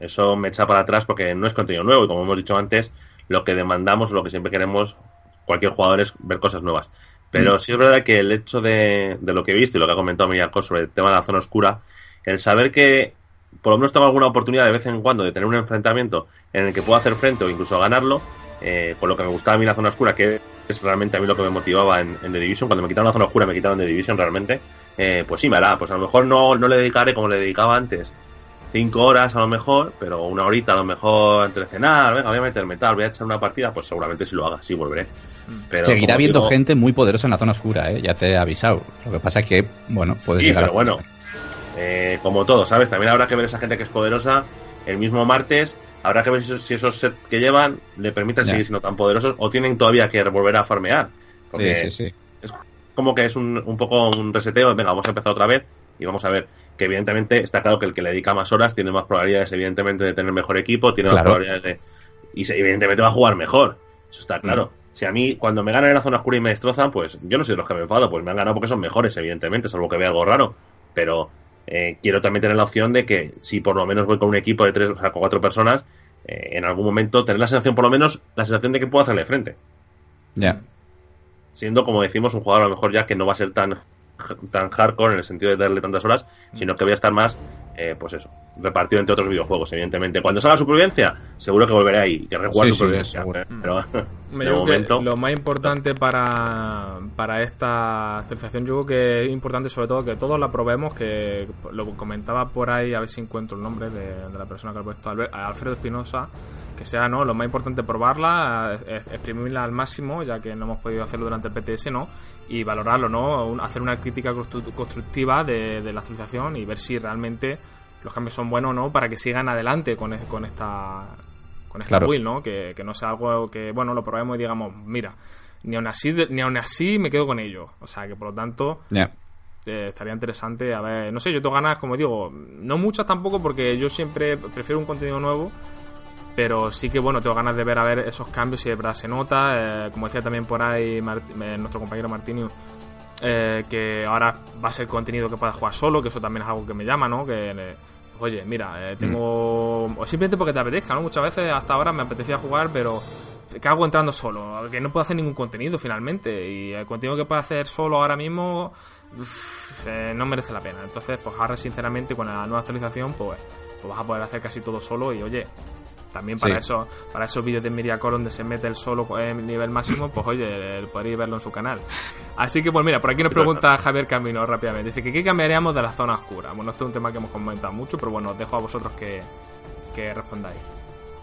Eso me echa para atrás porque no es contenido nuevo y como hemos dicho antes, lo que demandamos, lo que siempre queremos cualquier jugador es ver cosas nuevas. Pero sí es verdad que el hecho de, de lo que he visto y lo que ha comentado Miyako sobre el tema de la zona oscura, el saber que por lo menos tengo alguna oportunidad de vez en cuando de tener un enfrentamiento en el que puedo hacer frente o incluso ganarlo, eh, con lo que me gustaba a mí la zona oscura, que es realmente a mí lo que me motivaba en, en The Division, cuando me quitaron la zona oscura me quitaron The Division realmente, eh, pues sí me hará, pues a lo mejor no, no le dedicaré como le dedicaba antes, cinco horas a lo mejor, pero una horita a lo mejor entre cenar, venga, voy a meterme tal, voy a echar una partida, pues seguramente si lo haga, sí volveré. Pero Seguirá habiendo digo- gente muy poderosa en la zona oscura, ¿eh? ya te he avisado. Lo que pasa es que, bueno, puedes Sí, llegar pero a bueno, eh, como todo, ¿sabes? También habrá que ver esa gente que es poderosa el mismo martes. Habrá que ver si esos, si esos sets que llevan le permiten Ya. seguir siendo tan poderosos o tienen todavía que volver a farmear. Porque Sí, sí, sí. es como que es un, un poco un reseteo. Venga, vamos a empezar otra vez y vamos a ver que evidentemente está claro que el que le dedica más horas tiene más probabilidades evidentemente de tener mejor equipo, tiene Claro. más probabilidades de... Y se- evidentemente va a jugar mejor. Eso está claro. Si a mí, cuando me ganan en la zona oscura y me destrozan, pues yo no soy de los que me enfado, pues me han ganado porque son mejores, evidentemente, salvo que vea algo raro. Pero eh, quiero también tener la opción de que si por lo menos voy con un equipo de tres, o sea, con cuatro personas, eh, en algún momento tener la sensación, por lo menos, la sensación de que puedo hacerle frente. Ya. Siendo, como decimos, un jugador a lo mejor ya que no va a ser tan, tan hardcore en el sentido de darle tantas horas, sino que voy a estar más, eh, pues eso, repartido entre otros videojuegos, evidentemente. Cuando salga supervivencia, seguro que volveré ahí y querré jugar Sí, sí, supervivencia. seguro. pero Me de que momento. lo más importante para, para esta actualización, yo creo que es importante sobre todo que todos la probemos, que lo comentaba por ahí, a ver si encuentro el nombre de, de la persona que lo ha puesto, Alfredo Espinosa, que sea no lo más importante probarla, eh, exprimirla al máximo, ya que no hemos podido hacerlo durante el PTS, ¿no? Y valorarlo, ¿no? Un- hacer una crítica constru- constructiva de, de la actualización y ver si realmente los cambios son buenos o no para que sigan adelante con, e- con esta con esta Claro. build, ¿no? Que, que no sea algo que, bueno, lo probemos y digamos, mira, ni aun así, ni aun así me quedo con ello. O sea, que por lo tanto, eh, estaría interesante, a ver, no sé, yo tengo ganas, como digo, no muchas tampoco porque yo siempre prefiero un contenido nuevo, pero sí que, bueno, tengo ganas de ver a ver esos cambios si de verdad se nota, eh, como decía también por ahí Mart- eh, nuestro compañero Martini, eh, que ahora va a ser contenido que puedas jugar solo, que eso también es algo que me llama, ¿no? Que, eh, oye, mira, eh, tengo... O simplemente porque te apetezca, ¿no? Muchas veces hasta ahora me apetecía jugar, pero ¿qué hago entrando solo? Que no puedo hacer ningún contenido finalmente. Y el contenido que puedo hacer solo ahora mismo eh, no merece la pena. Entonces, pues ahora sinceramente con la nueva actualización, pues, pues vas a poder hacer casi todo solo y oye... También para Sí. eso, para esos vídeos de Miriacor donde se mete el solo en nivel máximo, pues oye, podréis verlo en su canal. Así que pues mira, por aquí nos pregunta Javier Camino rápidamente. Dice que qué cambiaríamos de la zona oscura. Bueno, esto es un tema que hemos comentado mucho, pero bueno, os dejo a vosotros que, que respondáis.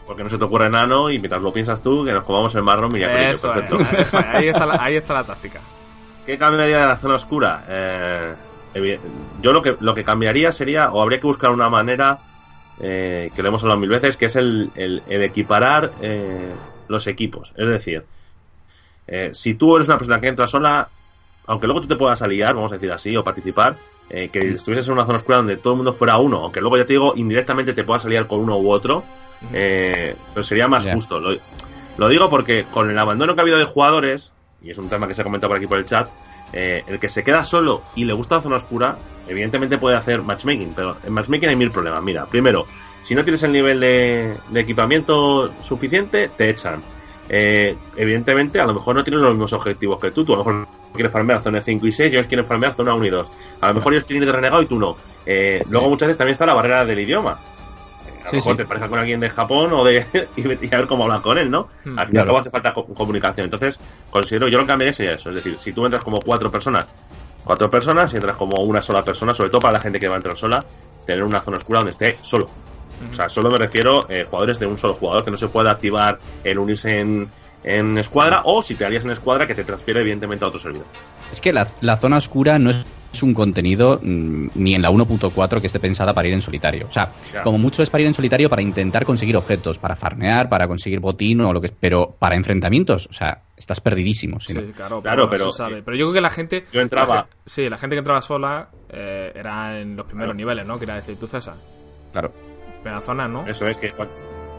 Porque no se te ocurre nano y mientras lo piensas tú, que nos comamos el marrón y Eso es, perfecto. eso ahí, está la, ahí está la táctica. *laughs* ¿Qué cambiaría de la zona oscura? Eh, yo lo que, lo que cambiaría sería, o habría que buscar una manera, eh, que lo hemos hablado mil veces, que es el, el- el equiparar eh, los equipos. Es decir, eh, si tú eres una persona que entra sola, aunque luego tú te puedas aliar, vamos a decir así, o participar, eh, que estuvieses en una zona oscura donde todo el mundo fuera uno, aunque luego ya te digo, indirectamente te puedas aliar con uno u otro, eh, pero sería más justo. Lo, lo digo porque con el abandono que ha habido de jugadores, y es un tema que se ha comentado por aquí por el chat, eh, el que se queda solo y le gusta la zona oscura, evidentemente puede hacer matchmaking, pero en matchmaking hay mil problemas. Mira, primero, si no tienes el nivel de, de equipamiento suficiente, te echan. Eh, evidentemente, a lo mejor no tienes los mismos objetivos que tú. Tú a lo mejor quieres farmear zona 5 y 6 y ellos quieren farmear zona 1 y 2. A lo mejor ellos quieren ir de renegado y tú no. Eh, Luego muchas veces también está la barrera del idioma. A lo mejor sí. te parejas con alguien de Japón o de *laughs* y, y a ver cómo hablas con él, ¿no? Hmm, Al fin y al claro. cabo hace falta co- comunicación. Entonces, considero, yo lo que cambiaría sería eso. Es decir, si tú entras como cuatro personas, cuatro personas, y entras como una sola persona, sobre todo para la gente que va a entrar sola, tener una zona oscura donde esté solo. O sea, solo me refiero eh, jugadores de un solo jugador, que no se pueda activar el unirse en, en escuadra, o si te harías en escuadra, que te transfiere evidentemente a otro servidor. Es que la, la zona oscura no es es un contenido mm, ni en la 1.4 que esté pensada para ir en solitario. O sea, como mucho es para ir en solitario para intentar conseguir objetos, para farmear, para conseguir botín o lo que Pero para enfrentamientos, o sea, estás perdidísimo. no. Sí, claro, Claro, pero, pero, se sabe. eh, Pero yo creo que la gente. yo entraba- la sí, la gente que entraba sola eh, era en los primeros Claro. niveles, ¿no? Quería decir, tú, César. Claro. En la zona, ¿no? Eso es que,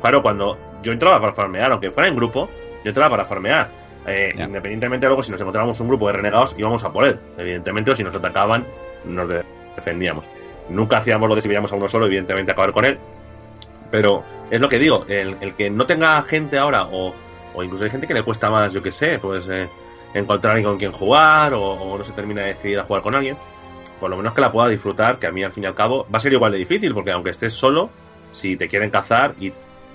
claro, cuando yo entraba para farmear, aunque fuera en grupo, yo entraba para farmear. Eh. Independientemente luego si nos encontrábamos un grupo de renegados, íbamos a por él. Evidentemente, o si nos atacaban, nos de- defendíamos. Nunca hacíamos lo de si veíamos a uno solo, evidentemente acabar con él. Pero es lo que digo, el, el que no tenga gente ahora, o, o incluso hay gente que le cuesta más, yo que sé, pues eh, encontrar alguien con quien jugar, o, o no se termina de decidir a jugar con alguien, por lo menos que la pueda disfrutar, que a mí al fin y al cabo va a ser igual de difícil, porque aunque estés solo, si te quieren cazar y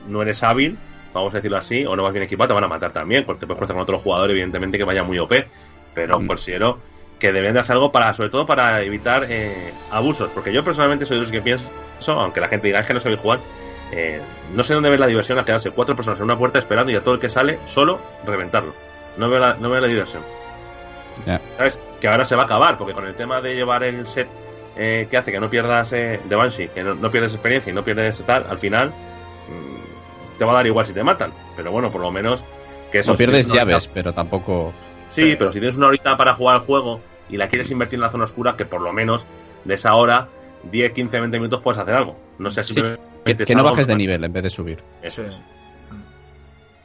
no eres hábil, vamos a decirlo así, o no vas bien equipado, te van a matar también, porque te puedes cruzar con otro jugador, evidentemente, que vaya muy OP. Pero Mm. considero que deberían de hacer algo para, sobre todo para evitar eh, abusos, porque yo personalmente soy de los que pienso, aunque la gente diga es que no sabéis jugar, eh, no sé dónde ver la diversión a quedarse cuatro personas en una puerta esperando y a todo el que sale solo reventarlo. No veo la, no veo la diversión. ¿Sabes? Que ahora se va a acabar, porque con el tema de llevar el set eh, que hace que no pierdas eh, de Banshee, que no, no pierdes experiencia y no pierdes tal, al final mm, te va a dar igual si te matan. Pero bueno, por lo menos que eso. No pierdes llaves, horita- pero tampoco. Sí, pero si tienes una horita para jugar al juego y la quieres invertir en la zona oscura, que por lo menos de esa hora, 10, 15, 20 minutos puedes hacer algo. No sea Sí, simplemente. Que, que no bajes de nivel en vez de subir. Eso Sí. es.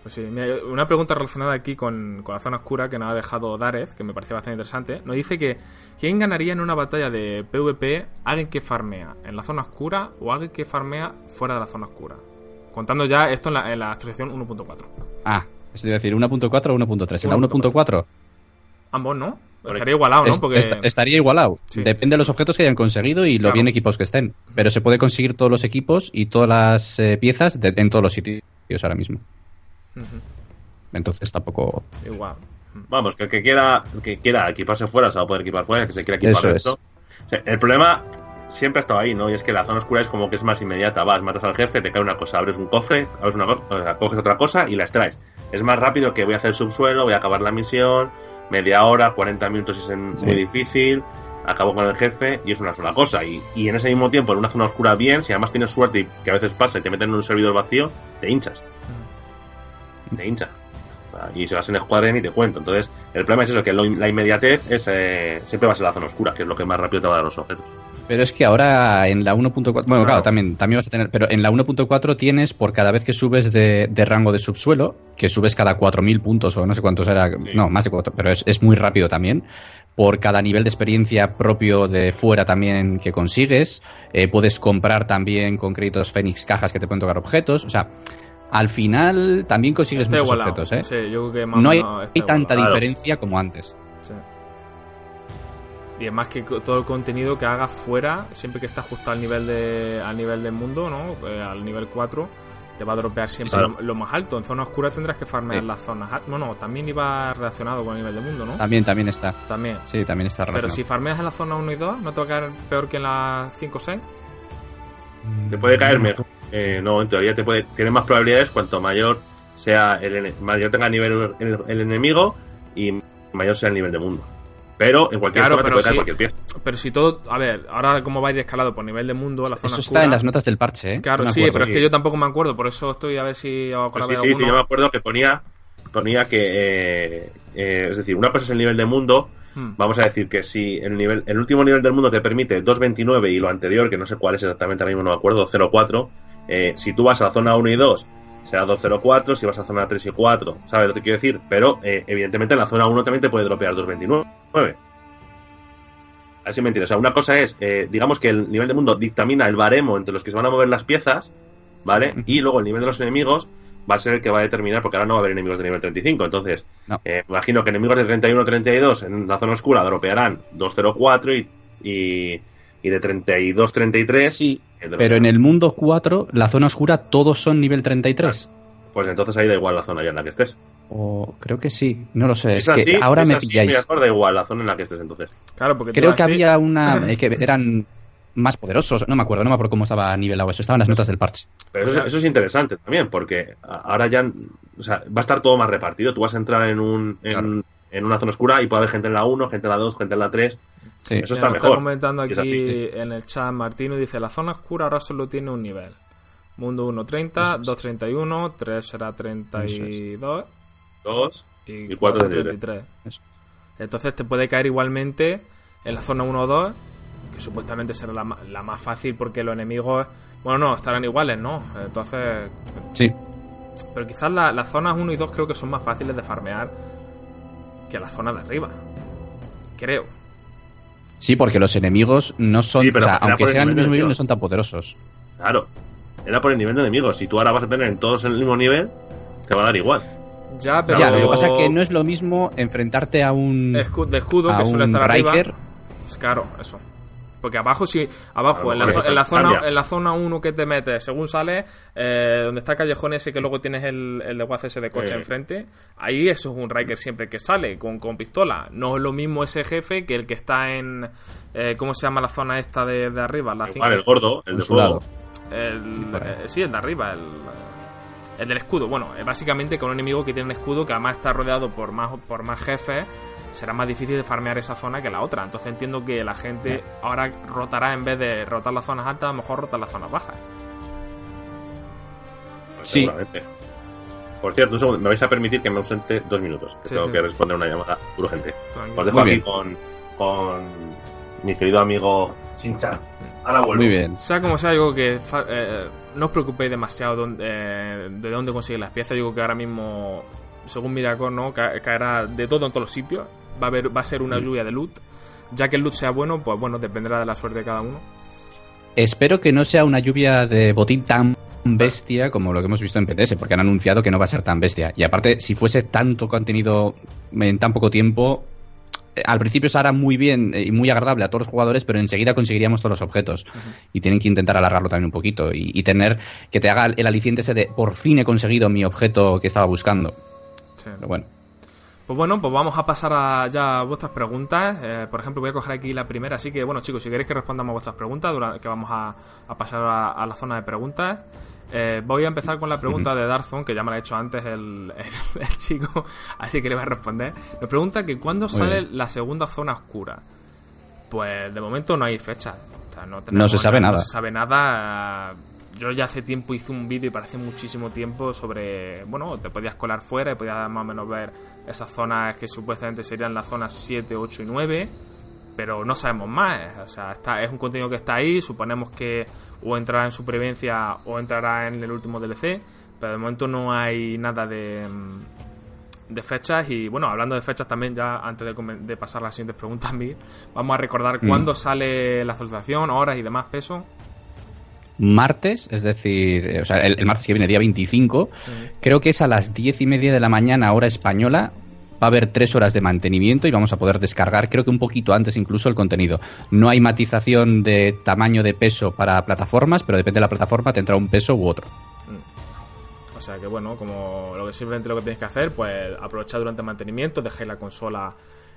Pues sí, mira, una pregunta relacionada aquí con, con la zona oscura que nos ha dejado Darez, que me pareció bastante interesante. Nos dice que ¿quién ganaría en una batalla de PvP alguien que farmea en la zona oscura o alguien que farmea fuera de la zona oscura? Contando ya esto en la, en la actualización 1.4. Ah, es decir, 1.4 o 1.3. En la 1.4 Ambos, ¿no? Estaría igualado, ¿no? Porque... est- estaría igualado. Sí. Depende de los objetos que hayan conseguido y lo Claro. bien equipos que estén. Pero se puede conseguir todos los equipos y todas las eh, piezas de- en todos los sitios ahora mismo. Ujú, Entonces tampoco. Igual. Vamos, que el que quiera, el que quiera equiparse fuera se va a poder equipar fuera, el que se quiera equipar Eso es. O sea, el problema siempre ha estado ahí, ¿no? Y es que la zona oscura es como que es más inmediata. Vas, matas al jefe, te cae una cosa, abres un cofre, abres una co- o sea, coges otra cosa y la extraes. Es más rápido que voy a hacer subsuelo, voy a acabar la misión, media hora, 40 minutos es Sí. muy difícil, acabo con el jefe y es una sola cosa. Y, y en ese mismo tiempo, en una zona oscura bien, si además tienes suerte y que a veces pasa y te meten en un servidor vacío, te hinchas. Te hincha. Y si vas en escuadra ni te cuento. Entonces, el problema es eso, que lo- la inmediatez es, eh, siempre va a la zona oscura, que es lo que más rápido te va a dar los objetos. Pero es que ahora en la 1.4. Bueno, Claro. claro, también, también vas a tener. Pero en la 1.4 tienes por cada vez que subes de, de rango de subsuelo, que subes cada 4.000 puntos o no sé cuántos era. No, más de 4, pero es, es muy rápido también. Por cada nivel de experiencia propio de fuera también que consigues. eh, puedes comprar también con créditos Fénix cajas que te pueden tocar objetos. O sea, al final también consigues Está muchos igualado. objetos, ¿eh? Sí, yo creo que más o No hay, menos está hay tanta igualado. diferencia como antes. Sí. Y es más que todo el contenido que hagas fuera, siempre que esté ajustado al nivel de al nivel del mundo, ¿no? Eh, al nivel 4, te va a dropear siempre lo, lo más alto. En zona oscura tendrás que farmear Sí. las zonas. al- No, no, también iba relacionado con el nivel del mundo, ¿no? También, también está. También. Sí, también está Pero relacionado. si farmeas en la zona 1 y 2, ¿no te va a caer peor que en la 5 o 6? Te puede caer mejor. Eh, no, en teoría te puede, tienes más probabilidades cuanto mayor sea el ene- mayor tenga nivel el, el enemigo y mayor sea el nivel de mundo. Pero en cualquier Claro, zona te pero puede caer sí. cualquier pieza. Pero si todo. A ver, ahora como vais de escalado por nivel de mundo, la zona Eso oscura. está en las notas del parche, ¿eh? Claro, No sí, acuerdo. pero es que yo tampoco me acuerdo, por eso estoy a ver si os Pues sí, sí, sí, yo me acuerdo que ponía, ponía que, eh, eh, es decir, una cosa es el nivel de mundo. Hmm. Vamos a decir que si el nivel, el último nivel del mundo te permite 2.29 y lo anterior, que no sé cuál es exactamente, ahora mismo no me acuerdo, 0.4, eh, si tú vas a la zona 1 y 2, será 204, si vas a la zona 3 y 4, ¿sabes lo que quiero decir? Pero, eh, evidentemente, en la zona 1 también te puede dropear 229. Así me entiendes. O sea, una cosa es, eh, digamos que el nivel de mundo dictamina el baremo entre los que se van a mover las piezas, ¿vale? Y luego el nivel de los enemigos va a ser el que va a determinar, porque ahora no va a haber enemigos de nivel 35. Entonces, No. eh, imagino que enemigos de 31 32 en la zona oscura dropearán 204 y, y, y de 32 33. Sí, pero en el mundo 4, la zona oscura, todos son nivel 33. Pues entonces ahí da igual la zona ya en la que estés. O creo que sí, no lo sé. Es, Es, así, que ahora es me así, pilláis. mejor da igual la zona en la que estés entonces. Claro, porque Creo que había una *laughs* eh, que eran más poderosos, no me acuerdo, no me acuerdo cómo estaba nivelado eso, estaban las notas del parche. Pero eso, eso es interesante también, porque ahora ya o sea, va a estar todo más repartido. Tú vas a entrar en, un, en, Claro. En una zona oscura y puede haber gente en la 1, gente en la 2, gente en la 3. Sí. Eso está nos mejor. comentando Y es aquí así, sí. en el chat Martino, dice, la zona oscura ahora solo tiene un nivel. Mundo 1, 30, 2, 31, 3 será 32 2. y Y 4, cuatro, 33. Eso. Entonces te puede caer igualmente en la zona 1 o 2, que supuestamente será la, la más fácil porque los enemigos, bueno, no, estarán iguales, ¿no? Entonces, Sí, pero quizás la- las zonas 1 y 2 creo que son más fáciles de farmear que las zonas de arriba. Creo. sí, porque los enemigos no son, Sí, pero o sea, era aunque el sean nivel mismo de nivel, no son tan poderosos. Claro. Era por el nivel de enemigos. Si tú ahora vas a tener en todos el mismo nivel, te va a dar igual. Ya, pero... Ya, lo que pasa es que no es lo mismo enfrentarte a un, Escu- de escudo a que suele un estar arriba. Riker. Pues Claro, eso. Porque abajo sí, abajo, en la, en la zona en la zona 1 que te metes, según sales, eh, donde está el callejón ese que luego tienes el, el desguace ese de coche Eh. enfrente, ahí eso es un Riker siempre que sale, con, con pistola. No es lo mismo ese jefe que el que está en... eh, ¿Cómo se llama la zona esta de, de arriba? La Igual, el gordo, el de fuego. el, eh, sí, el de arriba, el, el del escudo. Bueno, es básicamente con un enemigo que tiene un escudo que además está rodeado por más, por más jefes, será más difícil de farmear esa zona que la otra. Entonces entiendo que la gente ahora rotará en vez de rotar las zonas altas, a lo mejor rotar las zonas bajas. Pues Sí. Seguramente. Por cierto, un segundo, me vais a permitir que me ausente dos minutos. Que Sí, tengo sí. que responder una llamada urgente. Tranquilo. Os dejo Muy aquí con, con mi querido amigo Sinchan. Ahora vuelvo. Muy bien. Sea como sea, digo que eh, no os preocupéis demasiado dónde- eh, de dónde conseguir las piezas. Digo que ahora mismo, según Miracor, ¿no? Ca- caerá de todo en todos los sitios. Va a, haber, va a ser una lluvia de loot. Ya que el loot sea bueno, pues bueno, dependerá de la suerte de cada uno. Espero que no sea una lluvia de botín tan bestia como lo que hemos visto en PTS, porque han anunciado que no va a ser tan bestia. Y aparte, si fuese tanto contenido en tan poco tiempo, al principio se hará muy bien eh, y muy agradable a todos los jugadores, pero enseguida conseguiríamos todos los objetos. Y tienen que intentar alargarlo también un poquito y, y tener que te haga el aliciente ese de por fin he conseguido mi objeto que estaba buscando. Sí. Pero bueno. Pues bueno, pues vamos a pasar a ya a vuestras preguntas. Eh, por ejemplo, voy a coger aquí la primera. Así que, bueno, chicos, si queréis que respondamos a vuestras preguntas, que vamos a, a pasar a, a la zona de preguntas. Eh, voy a empezar con la pregunta de Darzon, que ya me la ha hecho antes el, el- el chico, así que le voy a responder. Nos pregunta que cuándo Muy sale bien. la segunda zona oscura. Pues de momento no hay fecha. O sea, no, No tenemos se sabe No nada. se sabe nada. Yo ya hace tiempo hice un vídeo y parece muchísimo tiempo sobre. Bueno, te podías colar fuera y podías más o menos ver esas zonas que supuestamente serían las zonas 7, 8 y 9. Pero no sabemos más. O sea, está, es un contenido que está ahí. Suponemos que o entrará en supervivencia o entrará en el último DLC. Pero de momento no hay nada de, mm, de fechas. Y bueno, hablando de fechas también, ya antes de, pasar a las siguientes preguntas *laughs* mí, vamos a recordar Mm. cuándo sale la actualización, horas y demás peso. Martes, es decir, eh, o sea, el, el martes que viene, día 25, creo que es a las 10 y media de la mañana, hora española. Va a haber tres horas de mantenimiento y vamos a poder descargar, creo que un poquito antes incluso, el contenido. No hay matización de tamaño de peso para plataformas, pero depende de la plataforma, tendrá un peso u otro. O sea que bueno, como lo que simplemente lo que tenéis que hacer, pues aprovechar durante el mantenimiento, dejáis la consola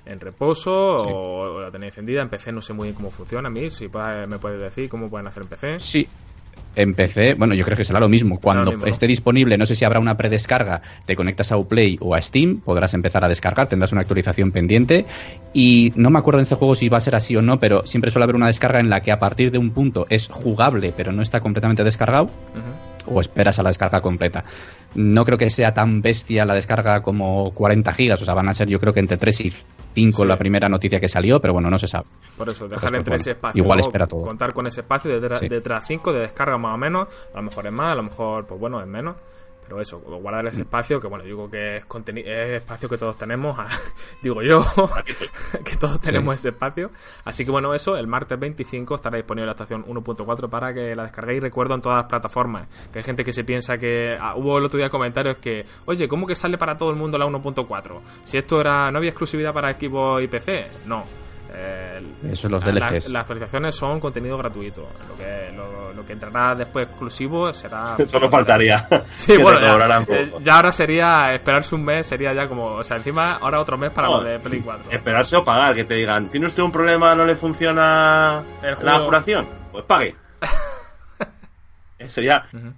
en reposo Sí. o, la tenéis encendida. En PC no sé muy bien cómo funciona, a mí, si me puedes decir cómo pueden hacer en PC. Sí. En PC, bueno, yo creo que será lo mismo. Cuando esté disponible, no sé si habrá una predescarga, te conectas a Uplay o a Steam, podrás empezar a descargar, tendrás una actualización pendiente. Y no me acuerdo en este juego si va a ser así o no, pero siempre suele haber una descarga en la que a partir de un punto es jugable, pero no está completamente descargado. O esperas a la descarga completa. No creo que sea tan bestia la descarga como 40 gigas, o sea, van a ser yo creo que entre 3 y 5 la primera noticia que salió, pero bueno, no se sabe. Por eso, dejar entre ese espacio. Igual espera todo. Contar con ese espacio de, de, de 5 de descarga más o menos, a lo mejor es más, a lo mejor, pues bueno, es menos pero eso, guardar ese espacio, que bueno, digo que es, es espacio que todos tenemos, *laughs* digo yo, *laughs* que todos tenemos ese espacio. Así que bueno, eso, el martes 25 estará disponible la estación 1.4 para que la descarguéis. Recuerdo en todas las plataformas, que hay gente que se piensa que... Ah, hubo el otro día comentarios que, oye, ¿cómo que sale para todo el mundo la 1.4? Si esto era no había exclusividad para equipo y PC. No eh, Eso los DLCs. las actualizaciones son contenido gratuito. Lo que, lo, que entrará después exclusivo será. *laughs* Solo faltaría. *laughs* Sí, bueno, eh, ya, ahora sería esperarse un mes, sería ya como. O sea, encima ahora otro mes para lo de Play 4. Esperarse o pagar, que te digan, ¿tiene usted un problema, no le funciona la apuración? Pues pague. *laughs* sería. Pues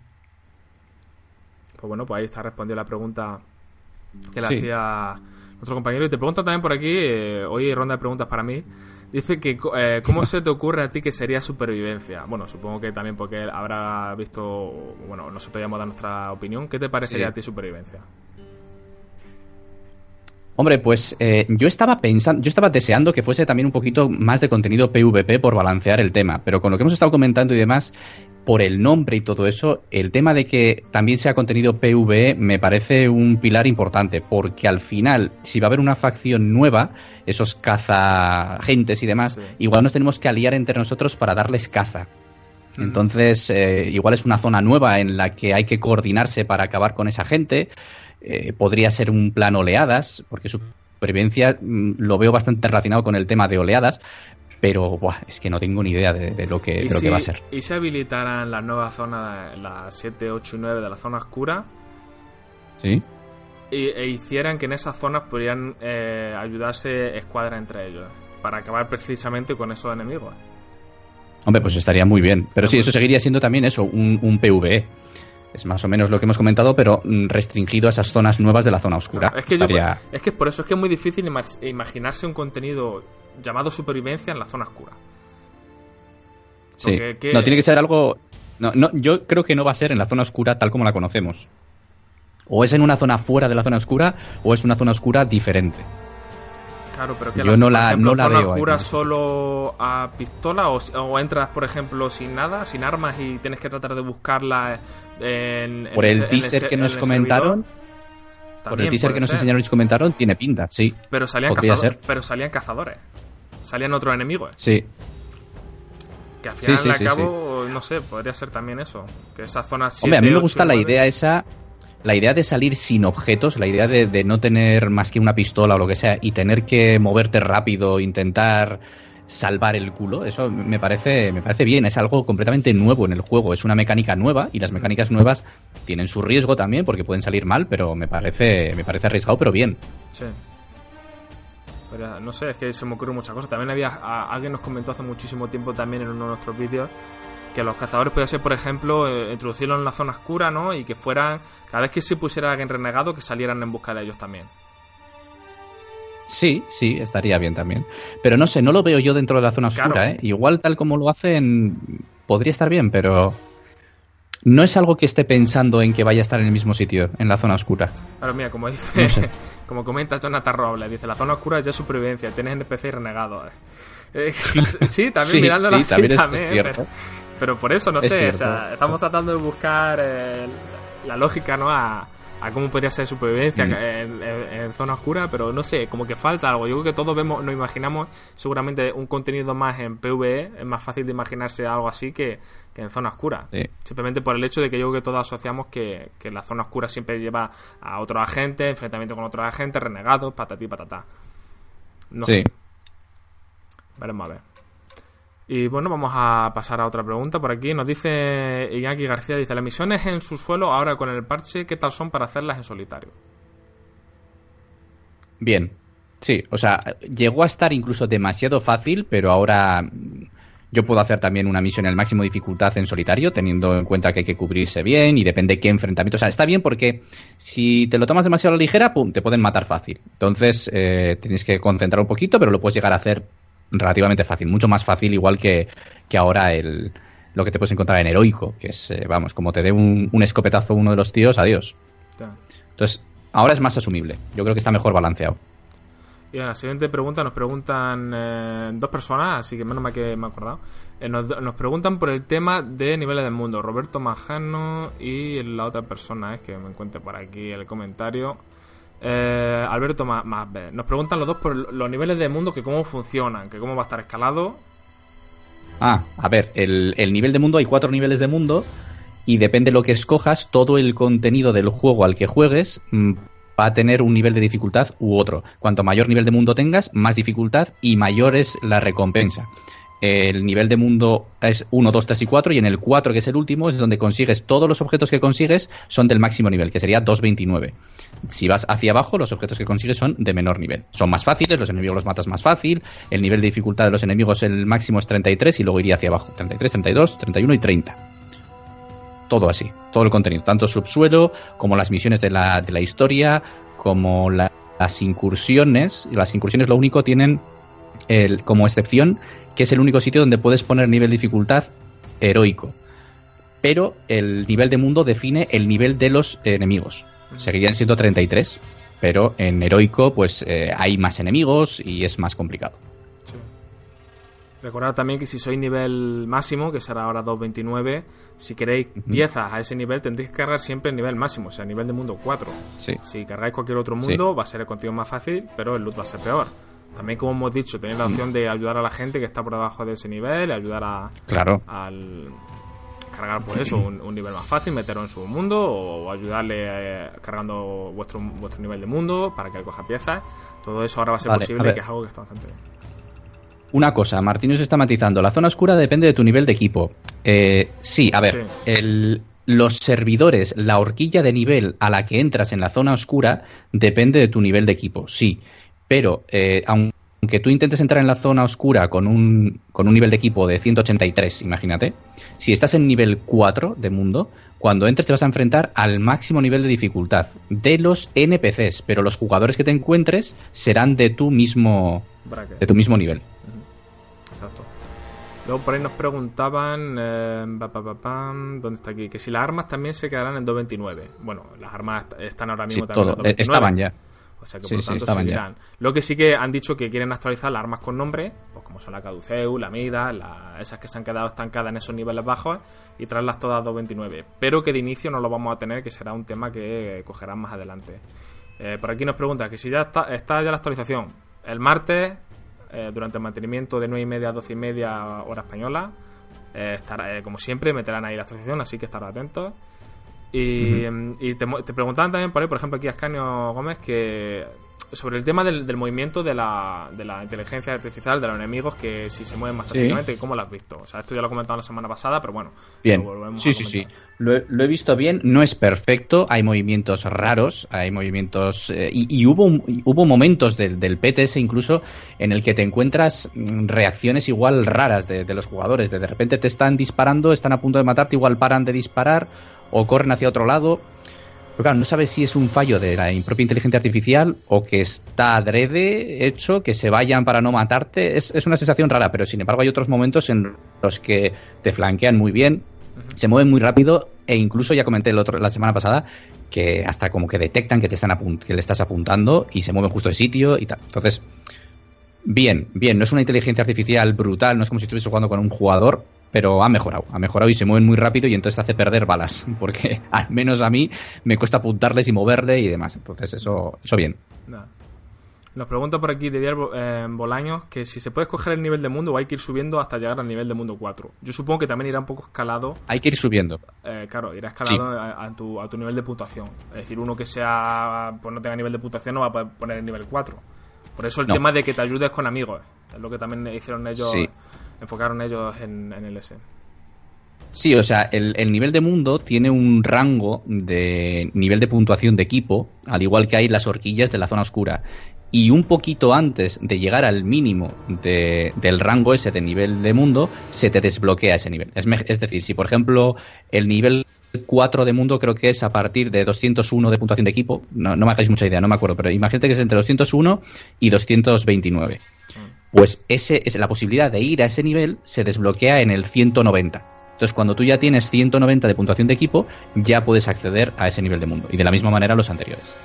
bueno, pues ahí está respondiendo la pregunta que le hacía otro compañero. Y te pregunta también por aquí, eh, hoy hay ronda de preguntas para mí. Dice que eh, cómo se te ocurre a ti que sería supervivencia. Bueno, supongo que también porque él habrá visto, bueno, nosotros ya hemos dado nuestra opinión. ¿Qué te parecería a ti supervivencia? Hombre, pues eh, yo estaba pensando, yo estaba deseando que fuese también un poquito más de contenido PvP por balancear el tema, pero con lo que hemos estado comentando y demás, por el nombre y todo eso, el tema de que también sea contenido PvE me parece un pilar importante, porque al final, si va a haber una facción nueva, esos caza gentes y demás, igual nos tenemos que aliar entre nosotros para darles caza. Entonces, eh, igual es una zona nueva en la que hay que coordinarse para acabar con esa gente. Eh, podría ser un plan oleadas, porque supervivencia mm, lo veo bastante relacionado con el tema de oleadas, pero es que no tengo ni idea de, lo, que, lo que va a ser. ¿Y si habilitaran la nueva zona, la 7, 8 y 9 de la zona oscura? Sí. Y, e hicieran que en esas zonas pudieran eh, ayudarse escuadras entre ellos, para acabar precisamente con esos enemigos. Hombre, pues estaría muy bien. Pero sí, eso seguiría siendo también eso, un, un PvE. Es más o menos lo que hemos comentado, pero mm, restringido a esas zonas nuevas de la zona oscura. es, que es que por eso es que es muy difícil imaginarse un contenido llamado supervivencia en la zona oscura. sí. No, tiene que ser algo... No, no, yo creo que no va a ser en la zona oscura tal como la conocemos. O es en una zona fuera de la zona oscura o es una zona oscura diferente. Claro, pero que yo no la, no la zona oscura solo a pistola o, entras, por ejemplo, sin nada, sin armas y tienes que tratar de buscarla en... Por el, teaser que nos comentaron... por el teaser que nos enseñaron y nos comentaron, tiene pinta, sí. Pero salían, cazadores, pero salían cazadores. Salían otros enemigos. Sí. Que al final, al cabo, no sé, podría ser también eso. Que esa zona Hombre, a mí me gusta la idea esa la idea de salir sin objetos, la idea de, no tener más que una pistola o lo que sea y tener que moverte rápido, intentar salvar el culo, eso me parece, me parece bien, es algo completamente nuevo en el juego, es una mecánica nueva y las mecánicas nuevas tienen su riesgo también porque pueden salir mal, pero me parece, me parece arriesgado, pero bien. Sí. No sé, es que se me ocurre muchas cosas. También había, alguien nos comentó hace muchísimo tiempo también en uno de nuestros vídeos que los cazadores podían ser, por ejemplo, eh, introducirlo en la zona oscura, ¿no? Y que fueran, cada vez que se pusiera alguien renegado, que salieran en busca de ellos también. Sí, sí, estaría bien también. Pero no sé, no lo veo yo dentro de la zona oscura, ¿eh? Igual tal como lo hacen, podría estar bien, pero no es algo que esté pensando en que vaya a estar en el mismo sitio, en la zona oscura. Claro, mira, como dice, *laughs* como comenta Jonathan Robles, dice, la zona oscura es ya supervivencia, tienes NPC renegados. Eh, *laughs* *laughs* sí, también mirando la también, también pero por eso, no sé, o sea, estamos tratando de buscar eh, la lógica, ¿no? A, cómo podría ser supervivencia mm. en, zona oscura, pero no sé, como que falta algo. Yo creo que todos vemos, nos imaginamos seguramente un contenido más en PvE, es más fácil de imaginarse algo así que, en zona oscura. Simplemente por el hecho de que yo creo que todos asociamos que, que la zona oscura siempre lleva a otro agente, enfrentamiento con otros agentes, renegados, patatí, patatá. No sé. Veremos a ver. Y bueno, vamos a pasar a otra pregunta por aquí. Nos dice Iñaki García, dice, las misiones en su suelo ahora con el parche, ¿qué tal son para hacerlas en solitario? Bien, sí, o sea, llegó a estar incluso demasiado fácil, pero ahora mm, yo puedo hacer también una misión en el máximo dificultad en solitario, teniendo en cuenta que hay que cubrirse bien y depende qué enfrentamiento. O sea, está bien porque si te lo tomas demasiado a la ligera, pum, te pueden matar fácil. Entonces, eh, tienes que concentrar un poquito, pero lo puedes llegar a hacer relativamente fácil, mucho más fácil igual que, que ahora el, lo que te puedes encontrar en heroico, que es, eh, vamos, como te dé un, un escopetazo uno de los tíos, adiós. Entonces, ahora es más asumible. Yo creo que está mejor balanceado. Y en la siguiente pregunta nos preguntan eh, dos personas, así que menos mal que me he acordado. Eh, nos, nos preguntan por el tema de niveles del mundo. Roberto Majano y la otra persona, es que me encuentre por aquí el comentario. Eh, Alberto Masbe. Nos preguntan los dos por los niveles de mundo, que cómo funcionan, que cómo va a estar escalado. Ah, a ver, el, el nivel de mundo, hay cuatro niveles de mundo y depende de lo que escojas, todo el contenido del juego al que juegues mm, va a tener un nivel de dificultad u otro. Cuanto mayor nivel de mundo tengas, más dificultad y mayor es la recompensa. El nivel de mundo es 1, 2, 3 y 4 y en el 4, que es el último, es donde consigues todos los objetos que consigues son del máximo nivel, que sería 2.29. Si vas hacia abajo, los objetos que consigues son de menor nivel. Son más fáciles, los enemigos los matas más fácil, el nivel de dificultad de los enemigos el máximo es 33 y luego iría hacia abajo. 33, 32, 31 y 30. Todo así, todo el contenido, tanto subsuelo como las misiones de la, de la historia, como la- las incursiones. Las incursiones lo único tienen como excepción que es el único sitio donde puedes poner nivel de dificultad heroico. Pero el nivel de mundo define el nivel de los enemigos. Seguirían siendo 33, pero en heroico pues eh, hay más enemigos y es más complicado. Sí. Recordad también que si sois nivel máximo, que será ahora 2.29, si queréis piezas a ese nivel tendréis que cargar siempre el nivel máximo, o sea, nivel de mundo 4. Sí. Si cargáis cualquier otro mundo, va a ser el contenido más fácil, pero el loot va a ser peor. También, como hemos dicho, tenéis la opción de ayudar a la gente que está por debajo de ese nivel, ayudar a, Claro. al cargar pues eso, un, un nivel más fácil, meterlo en su mundo o ayudarle eh, cargando vuestro, vuestro nivel de mundo para que él coja piezas. Todo eso ahora va a ser Vale, posible, que es algo que está bastante bien. Una cosa, Martínez está matizando. La zona oscura depende de tu nivel de equipo. Eh, sí, a ver, Sí. el- los servidores, la horquilla de nivel a la que entras en la zona oscura depende de tu nivel de equipo, sí. Pero eh, aunque tú intentes entrar en la zona oscura con un, con un nivel de equipo de 183, imagínate, si estás en nivel 4 de mundo, cuando entres te vas a enfrentar al máximo nivel de dificultad de los NPCs, pero los jugadores que te encuentres serán de tu mismo, Bracket. de tu mismo nivel. Exacto. Luego por ahí nos preguntaban, eh, pa, pa, pa, pam, ¿dónde está aquí? Que si las armas también se quedarán en 2.29. Bueno, las armas est- están ahora Sí, mismo también todo. en Eh, 2.29. Estaban ya. Sea que por sí, tanto ya. seguirán. Lo que sí que han dicho que quieren actualizar las armas con nombre, pues como son la Caduceu, la Mida, la- esas que se han quedado estancadas en esos niveles bajos y traerlas todas a 2.29. Pero que de inicio no lo vamos a tener, que será un tema que cogerán más adelante. Eh, por aquí nos pregunta que si ya está, está ya la actualización. El martes, eh, durante el mantenimiento de 9 y media a 12 y media hora española, eh, estará, eh, como siempre, meterán ahí la actualización, así que estar atentos. Y, y te, te preguntaban también por ahí, por ejemplo, aquí a Ascanio Gómez, que sobre el tema del, del movimiento de la, de la inteligencia artificial de los enemigos, que si se mueven más Sí. rápidamente, ¿cómo lo has visto? O sea, esto ya lo he comentado la semana pasada, pero bueno. Bien, lo sí, sí, sí. Lo, he- lo he visto bien, no es perfecto, hay movimientos raros, hay movimientos... eh, y, y hubo, hubo momentos del, del PTS incluso en el que te encuentras mm, reacciones igual raras de, de los jugadores, de de repente te están disparando, están a punto de matarte, igual paran de disparar o corren hacia otro lado. Pero claro, no sabes si es un fallo de la propia inteligencia artificial o que está adrede hecho, que se vayan para no matarte. Es, es una sensación rara, pero sin embargo hay otros momentos en los que te flanquean muy bien, se mueven muy rápido e incluso ya comenté el otro, la semana pasada que hasta como que detectan que te están que le estás apuntando y se mueven justo de sitio y tal. Entonces, bien, bien, no es una inteligencia artificial brutal, no es como si estuviese jugando con un jugador, pero ha mejorado, ha mejorado y se mueven muy rápido y entonces hace perder balas, *laughs* porque al menos a mí me cuesta apuntarles y moverle y demás. Entonces, eso, eso bien. Nos pregunta por aquí Bo- eh, Bolaños que si se puede escoger el nivel de mundo o hay que ir subiendo hasta llegar al nivel de mundo 4. Yo supongo que también irá un poco escalado Hay que ir subiendo. Eh, claro, irá escalado a, a tu, a tu nivel de puntuación. Es decir, uno que sea pues no tenga nivel de puntuación no va a poder poner el nivel 4. Por eso el No. tema de que te ayudes con amigos. Es lo que también hicieron ellos, Sí. enfocaron ellos en, en el S. Sí, o sea, el, el nivel de mundo tiene un rango de nivel de puntuación de equipo, al igual que hay las horquillas de la zona oscura. Y un poquito antes de llegar al mínimo de- del rango ese de nivel de mundo, se te desbloquea ese nivel. Es, es decir, si por ejemplo el nivel 4 de mundo creo que es a partir de 201 de puntuación de equipo, no, no me hagáis mucha idea, no me acuerdo, pero imagínate que es entre 201 y 229. Pues ese, es la posibilidad de ir a ese nivel se desbloquea en el 190 Entonces, cuando tú ya tienes 190 de puntuación de equipo, ya puedes acceder a ese nivel de mundo. Y de la misma manera los anteriores.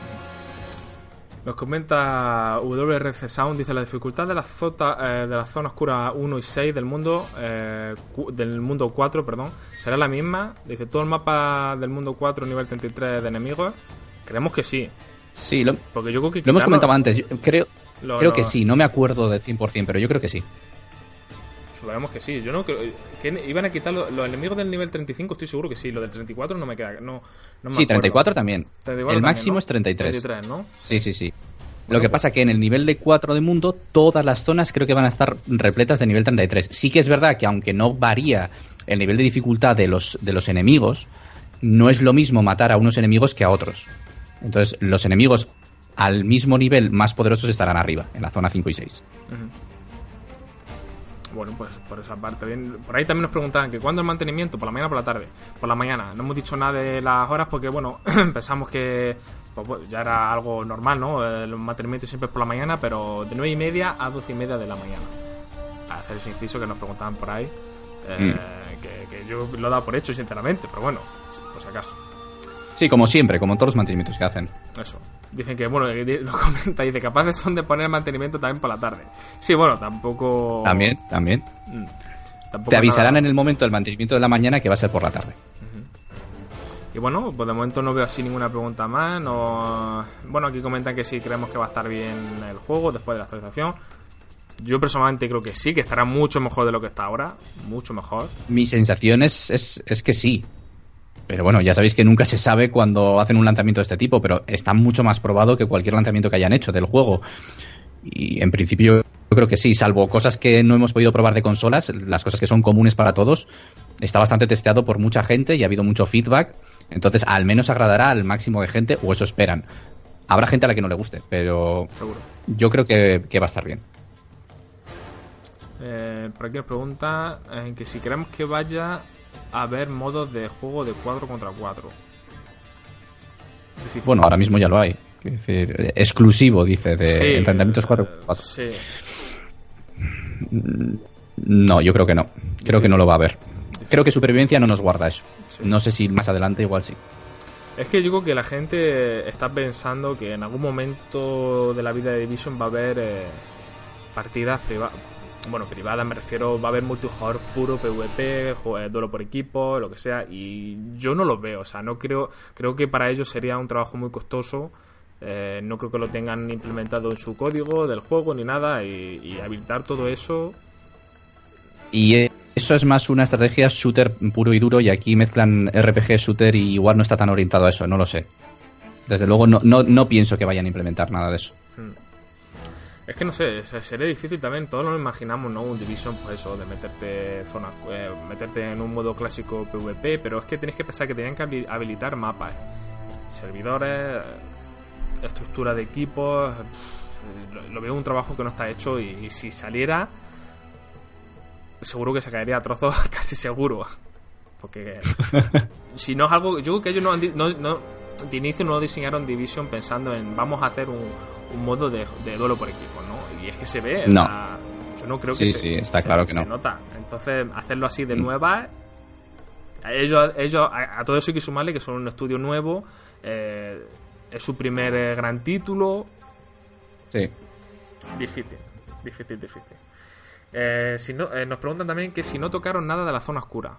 Nos comenta WRC Sound, dice la dificultad de la, zota, eh, de la zona oscura 1 y 6 del mundo eh, del mundo 4, perdón, será la misma. Dice todo el mapa del mundo 4 nivel 33 de enemigos. Creemos que sí. Sí, lo, Porque yo creo que lo hemos comentado antes. Yo creo lo- creo lo- que sí, no me acuerdo del 100%, pero yo creo que sí. Sabemos que sí. Yo no creo que iban a quitar lo- los enemigos del nivel 35, estoy seguro que sí. Lo del 34 no me queda. No, no me Sí, acuerdo. 34 también. 34 el también, máximo ¿no? es 33. 33, ¿no? Sí, sí, sí. Lo que pasa que en el nivel de 4 de mundo, todas las zonas creo que van a estar repletas de nivel 33. Sí que es verdad que aunque no varía el nivel de dificultad de los, de los enemigos, no es lo mismo matar a unos enemigos que a otros. Entonces, los enemigos al mismo nivel más poderosos estarán arriba, en la zona 5 y 6. Ujú. Bueno, pues por esa parte. Bien. Por ahí también nos preguntaban que cuándo el mantenimiento, por la mañana o por la tarde. Por la mañana. No hemos dicho nada de las horas porque, bueno, *clears throat* pensamos que pues, ya era algo normal, ¿no? El mantenimiento siempre es por la mañana, pero de 9 y media a 12 y media de la mañana. A hacer ese inciso que nos preguntaban por ahí. eh, que, que yo lo he dado por hecho, sinceramente, pero bueno, por si acaso. Sí, como siempre, como en todos los mantenimientos que hacen. Eso. Dicen que, bueno, *laughs* lo comenta, dice, capaces son de poner mantenimiento también por la tarde. Sí, bueno, tampoco... También, también. Mm. Tampoco Te avisarán nada- en el momento del mantenimiento de la mañana que va a ser por la tarde. Y bueno, pues de momento no veo así ninguna pregunta más. No... Bueno, aquí comentan que sí, creemos que va a estar bien el juego después de la actualización. Yo personalmente creo que sí, que estará mucho mejor de lo que está ahora. Mucho mejor. Mi sensación es, es, es que sí. Pero bueno, ya sabéis que nunca se sabe cuando hacen un lanzamiento de este tipo, pero está mucho más probado que cualquier lanzamiento que hayan hecho del juego. Y en principio yo creo que sí, salvo cosas que no hemos podido probar de consolas, las cosas que son comunes para todos, está bastante testeado por mucha gente y ha habido mucho feedback. Entonces, al menos agradará al máximo de gente, o eso esperan. Habrá gente a la que no le guste, pero Seguro. yo creo que, que va a estar bien. Eh, por aquí nos pregunta eh, que si queremos que vaya haber modos de juego de 4 contra 4. Difícil. Bueno, ahora mismo ya lo hay. Es decir, exclusivo, dice, de Sí, enfrentamientos 4 eh, Sí. No, yo creo que no. Creo que no lo va a haber. Creo que supervivencia no nos guarda eso. Sí. No sé si más adelante igual sí. Es que yo creo que la gente está pensando que en algún momento de la vida de Division va a haber eh, partidas privadas. Bueno, privadas me refiero, va a haber multijugador puro PvP, duelo por equipo, lo que sea, y yo no lo veo, o sea, no creo, creo que para ellos sería un trabajo muy costoso, eh, no creo que lo tengan implementado en su código del juego ni nada, y, y habilitar todo eso, Y eso es más una estrategia shooter puro y duro y aquí mezclan RPG, shooter y igual no está tan orientado a eso, no lo sé. Desde luego no, no, no pienso que vayan a implementar nada de eso. Hmm. Es que no sé, se- sería difícil también, todos nos imaginamos, ¿no? Un Division, pues eso, de meterte zona, eh, meterte en un modo clásico PvP, pero es que tenéis que pensar que tenían que habi- habilitar mapas, servidores, estructura de equipos, pff, lo, veo un trabajo que no está hecho y, y si saliera, seguro que se caería a trozos, *laughs* casi seguro. Porque *laughs* si no es algo, yo creo que ellos no, han no- de inicio no diseñaron Division pensando en vamos a hacer un, un modo de, de duelo por equipo, ¿no? Y es que se ve, No. yo no creo que Sí, se, sí, está se- claro que se no. nota. Entonces, hacerlo así de Mm. nueva, a ellos, ellos a, a todo eso hay que sumarle que son un estudio nuevo, eh, es su primer eh, gran título, Sí. Difícil, difícil, difícil. Eh, si no, eh, nos preguntan también que si no tocaron nada de la zona oscura.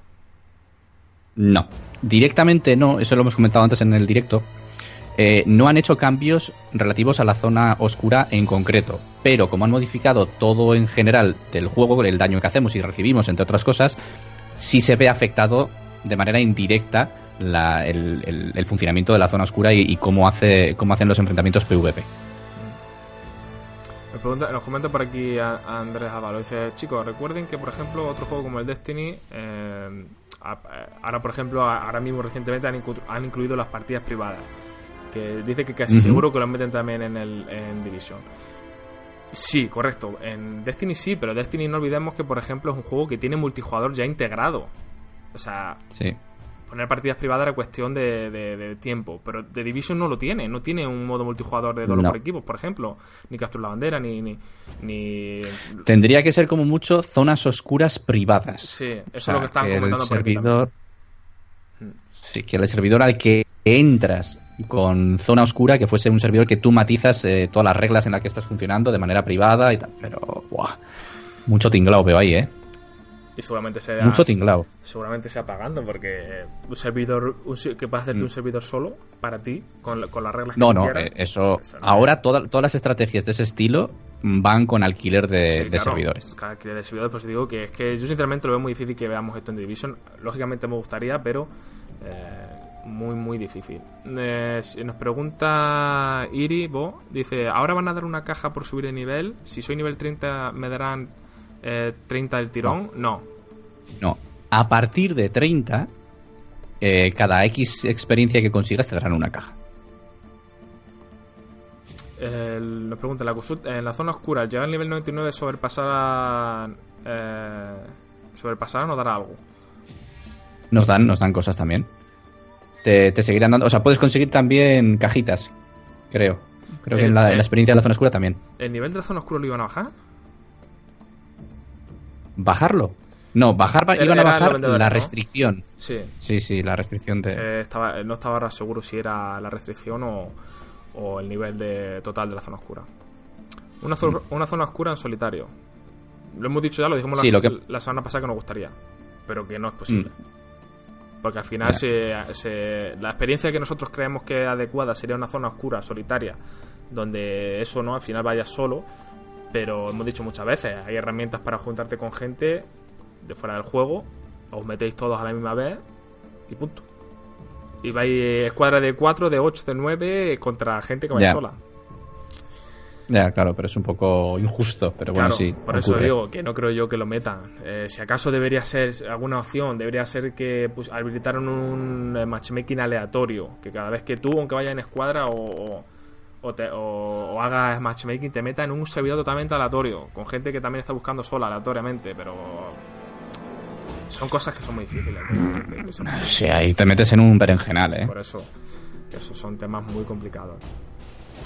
No. Directamente no, eso lo hemos comentado antes en el directo. Eh, no han hecho cambios relativos a la zona oscura en concreto, pero como han modificado todo en general del juego, el daño que hacemos y recibimos, entre otras cosas, sí se ve afectado de manera indirecta la- el, funcionamiento de la zona oscura y, cómo, hace, cómo hacen los enfrentamientos PvP. Nos, comenta por aquí Andrés Avalo. Dice, chicos, recuerden que, por ejemplo, otro juego como el Destiny, eh, ahora, por ejemplo, ahora mismo recientemente han, inclu- han incluido las partidas privadas. Que dice que casi seguro que lo meten también en, el, en Division. Sí, correcto. En Destiny sí, pero Destiny no olvidemos que, por ejemplo, es un juego que tiene multijugador ya integrado. O sea, Sí. Poner partidas privadas era cuestión de, de- de tiempo, pero The Division no lo tiene, no tiene un modo multijugador de duelo No. por equipos, por ejemplo, ni captura la bandera, ni, ni, ni- Tendría que ser como mucho zonas oscuras privadas. Sí, eso O es lo que estaban el comentando por aquí servidor, también. sí, que el servidor al que entras con zona oscura, que fuese un servidor que tú matizas eh, todas las reglas en las que estás funcionando de manera privada y tal. Pero, buah, mucho tinglao veo ahí, ¿eh? Y seguramente sea Mucho tinglao. seguramente sea pagando porque un servidor un que puedes hacerte un servidor solo para ti con, con las reglas Mm. No, que no, quieras. eh, eso. Eso no. Ahora toda- todas las estrategias de ese estilo van con alquiler de, Sí, de claro, servidores. cada alquiler de servidores, pues digo que es que yo sinceramente lo veo muy difícil que veamos esto en Division. Lógicamente me gustaría, pero eh, muy, muy difícil. Eh, nos pregunta Iri, Bo, dice, ¿ahora van a dar una caja por subir de nivel? Si soy nivel 30, ¿me darán eh, 30 del tirón? No. No. A partir de 30, eh, cada X experiencia que consigas te darán una caja. Eh, nos pregunta, ¿la consulta- en la zona oscura, ¿llegar al nivel 99 sobrepasar... Eh, sobrepasar o dará algo? Nos dan, nos dan cosas también. Te, te seguirán dando. O sea, puedes conseguir también cajitas, creo. Creo que Eh, en la, en eh. la experiencia de la zona oscura también. ¿El nivel de la zona oscura lo iban a bajar? ¿Bajarlo? No, bajar Era- iban a bajar la ¿no? restricción. Sí. Sí, sí, la restricción de. Eh, estaba, no estaba seguro si era la restricción o, o el nivel de total de la zona oscura. Una, zo- una zona oscura en solitario. Lo hemos dicho ya, lo dijimos Sí, la, lo que- la semana pasada que nos gustaría. Pero que no es posible. Mm. Porque al final se- la experiencia que nosotros creemos que es adecuada sería una zona oscura, solitaria, donde eso no, al final vaya solo. Pero hemos dicho muchas veces, hay herramientas para juntarte con gente de fuera del juego, os metéis todos a la misma vez y punto. Y vais escuadra de 4, de 8, de 9 contra gente que vaya Ya. sola. Ya, claro, pero es un poco injusto. Pero bueno, Claro, sí. por eso digo que no creo yo que lo metan. Eh, si acaso debería ser alguna opción, debería ser que pues, habilitaron un matchmaking aleatorio. Que cada vez que tú, aunque vayas en escuadra o, o, te- o- o hagas matchmaking, te meta en un servidor totalmente aleatorio. Con gente que también está buscando sola aleatoriamente. Pero son cosas que son muy difíciles. de- de nos- Sí, ahí te metes en un berenjenal, ¿eh? por eso, que esos son temas muy complicados.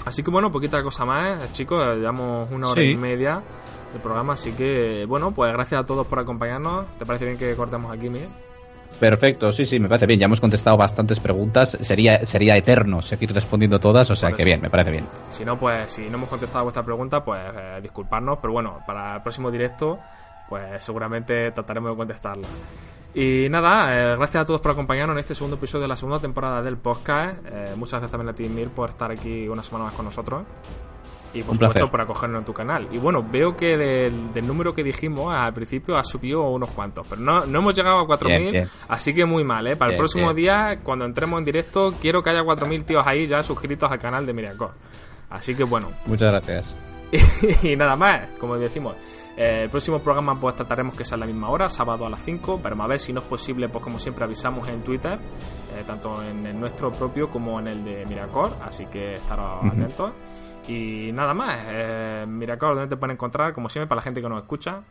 Así que bueno, poquita cosa más, eh, chicos, llevamos una hora Sí. y media de programa, así que bueno, pues gracias a todos por acompañarnos. ¿Te parece bien que cortemos aquí, Miguel? Perfecto, sí, sí, me parece bien. Ya hemos contestado bastantes preguntas. Sería, sería eterno seguir respondiendo todas, o sea que bien, me parece bien. Si no, pues si no hemos contestado vuestra pregunta, pues eh, disculparnos, pero bueno, para el próximo directo, pues seguramente trataremos de contestarla. Y nada, eh, gracias a todos por acompañarnos en este segundo episodio de la segunda temporada del podcast. Eh, muchas gracias también a ti, Mir, por estar aquí una semana más con nosotros. Y por Un supuesto placer. por acogernos en tu canal. Y bueno, veo que del, del número que dijimos al principio ha subido unos cuantos, pero no, no hemos llegado a 4.000, Bien, bien. así que muy mal, ¿eh? Para el próximo bien. día, cuando entremos en directo, quiero que haya 4.000 tíos ahí ya suscritos al canal de Miracle. Así que bueno, Muchas gracias. *laughs* y nada más, como decimos. eh, el próximo programa pues trataremos que sea a la misma hora, sábado a las 5, pero a ver si no es posible, pues como siempre avisamos en Twitter, eh, tanto en el nuestro propio como en el de Miracor, así que estaros Ujú. atentos. Y nada más, eh, Miracor, ¿dónde te pueden encontrar? Como siempre, para la gente que nos escucha.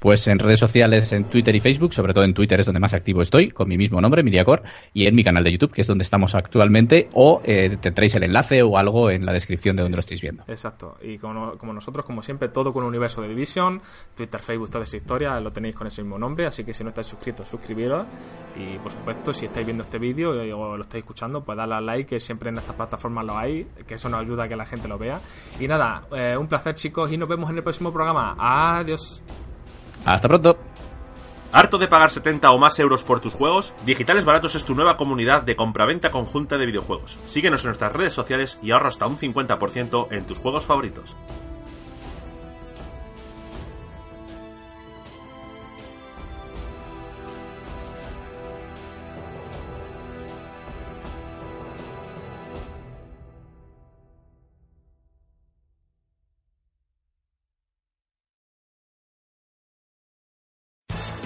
Pues en redes sociales, en Twitter y Facebook, sobre todo en Twitter es donde más activo estoy, con mi mismo nombre, Miriacor, y en mi canal de YouTube, que es donde estamos actualmente, o eh, tendréis el enlace o algo en la descripción de donde lo estéis viendo. Exacto. Y como, como nosotros, como siempre, todo con el universo de Division, Twitter, Facebook, toda esa historia, lo tenéis con ese mismo nombre, así que si no estáis suscritos, suscribiros. Y por supuesto, si estáis viendo este vídeo o lo estáis escuchando, pues darle al like, que siempre en estas plataformas lo hay, que eso nos ayuda a que la gente lo vea. Y nada, eh, un placer chicos y nos vemos en el próximo programa. Adiós. Hasta pronto. ¿Harto de pagar 70 o más euros por tus juegos? Digitales Baratos es tu nueva comunidad de compraventa conjunta de videojuegos. Síguenos en nuestras redes sociales y ahorra hasta un 50% en tus juegos favoritos.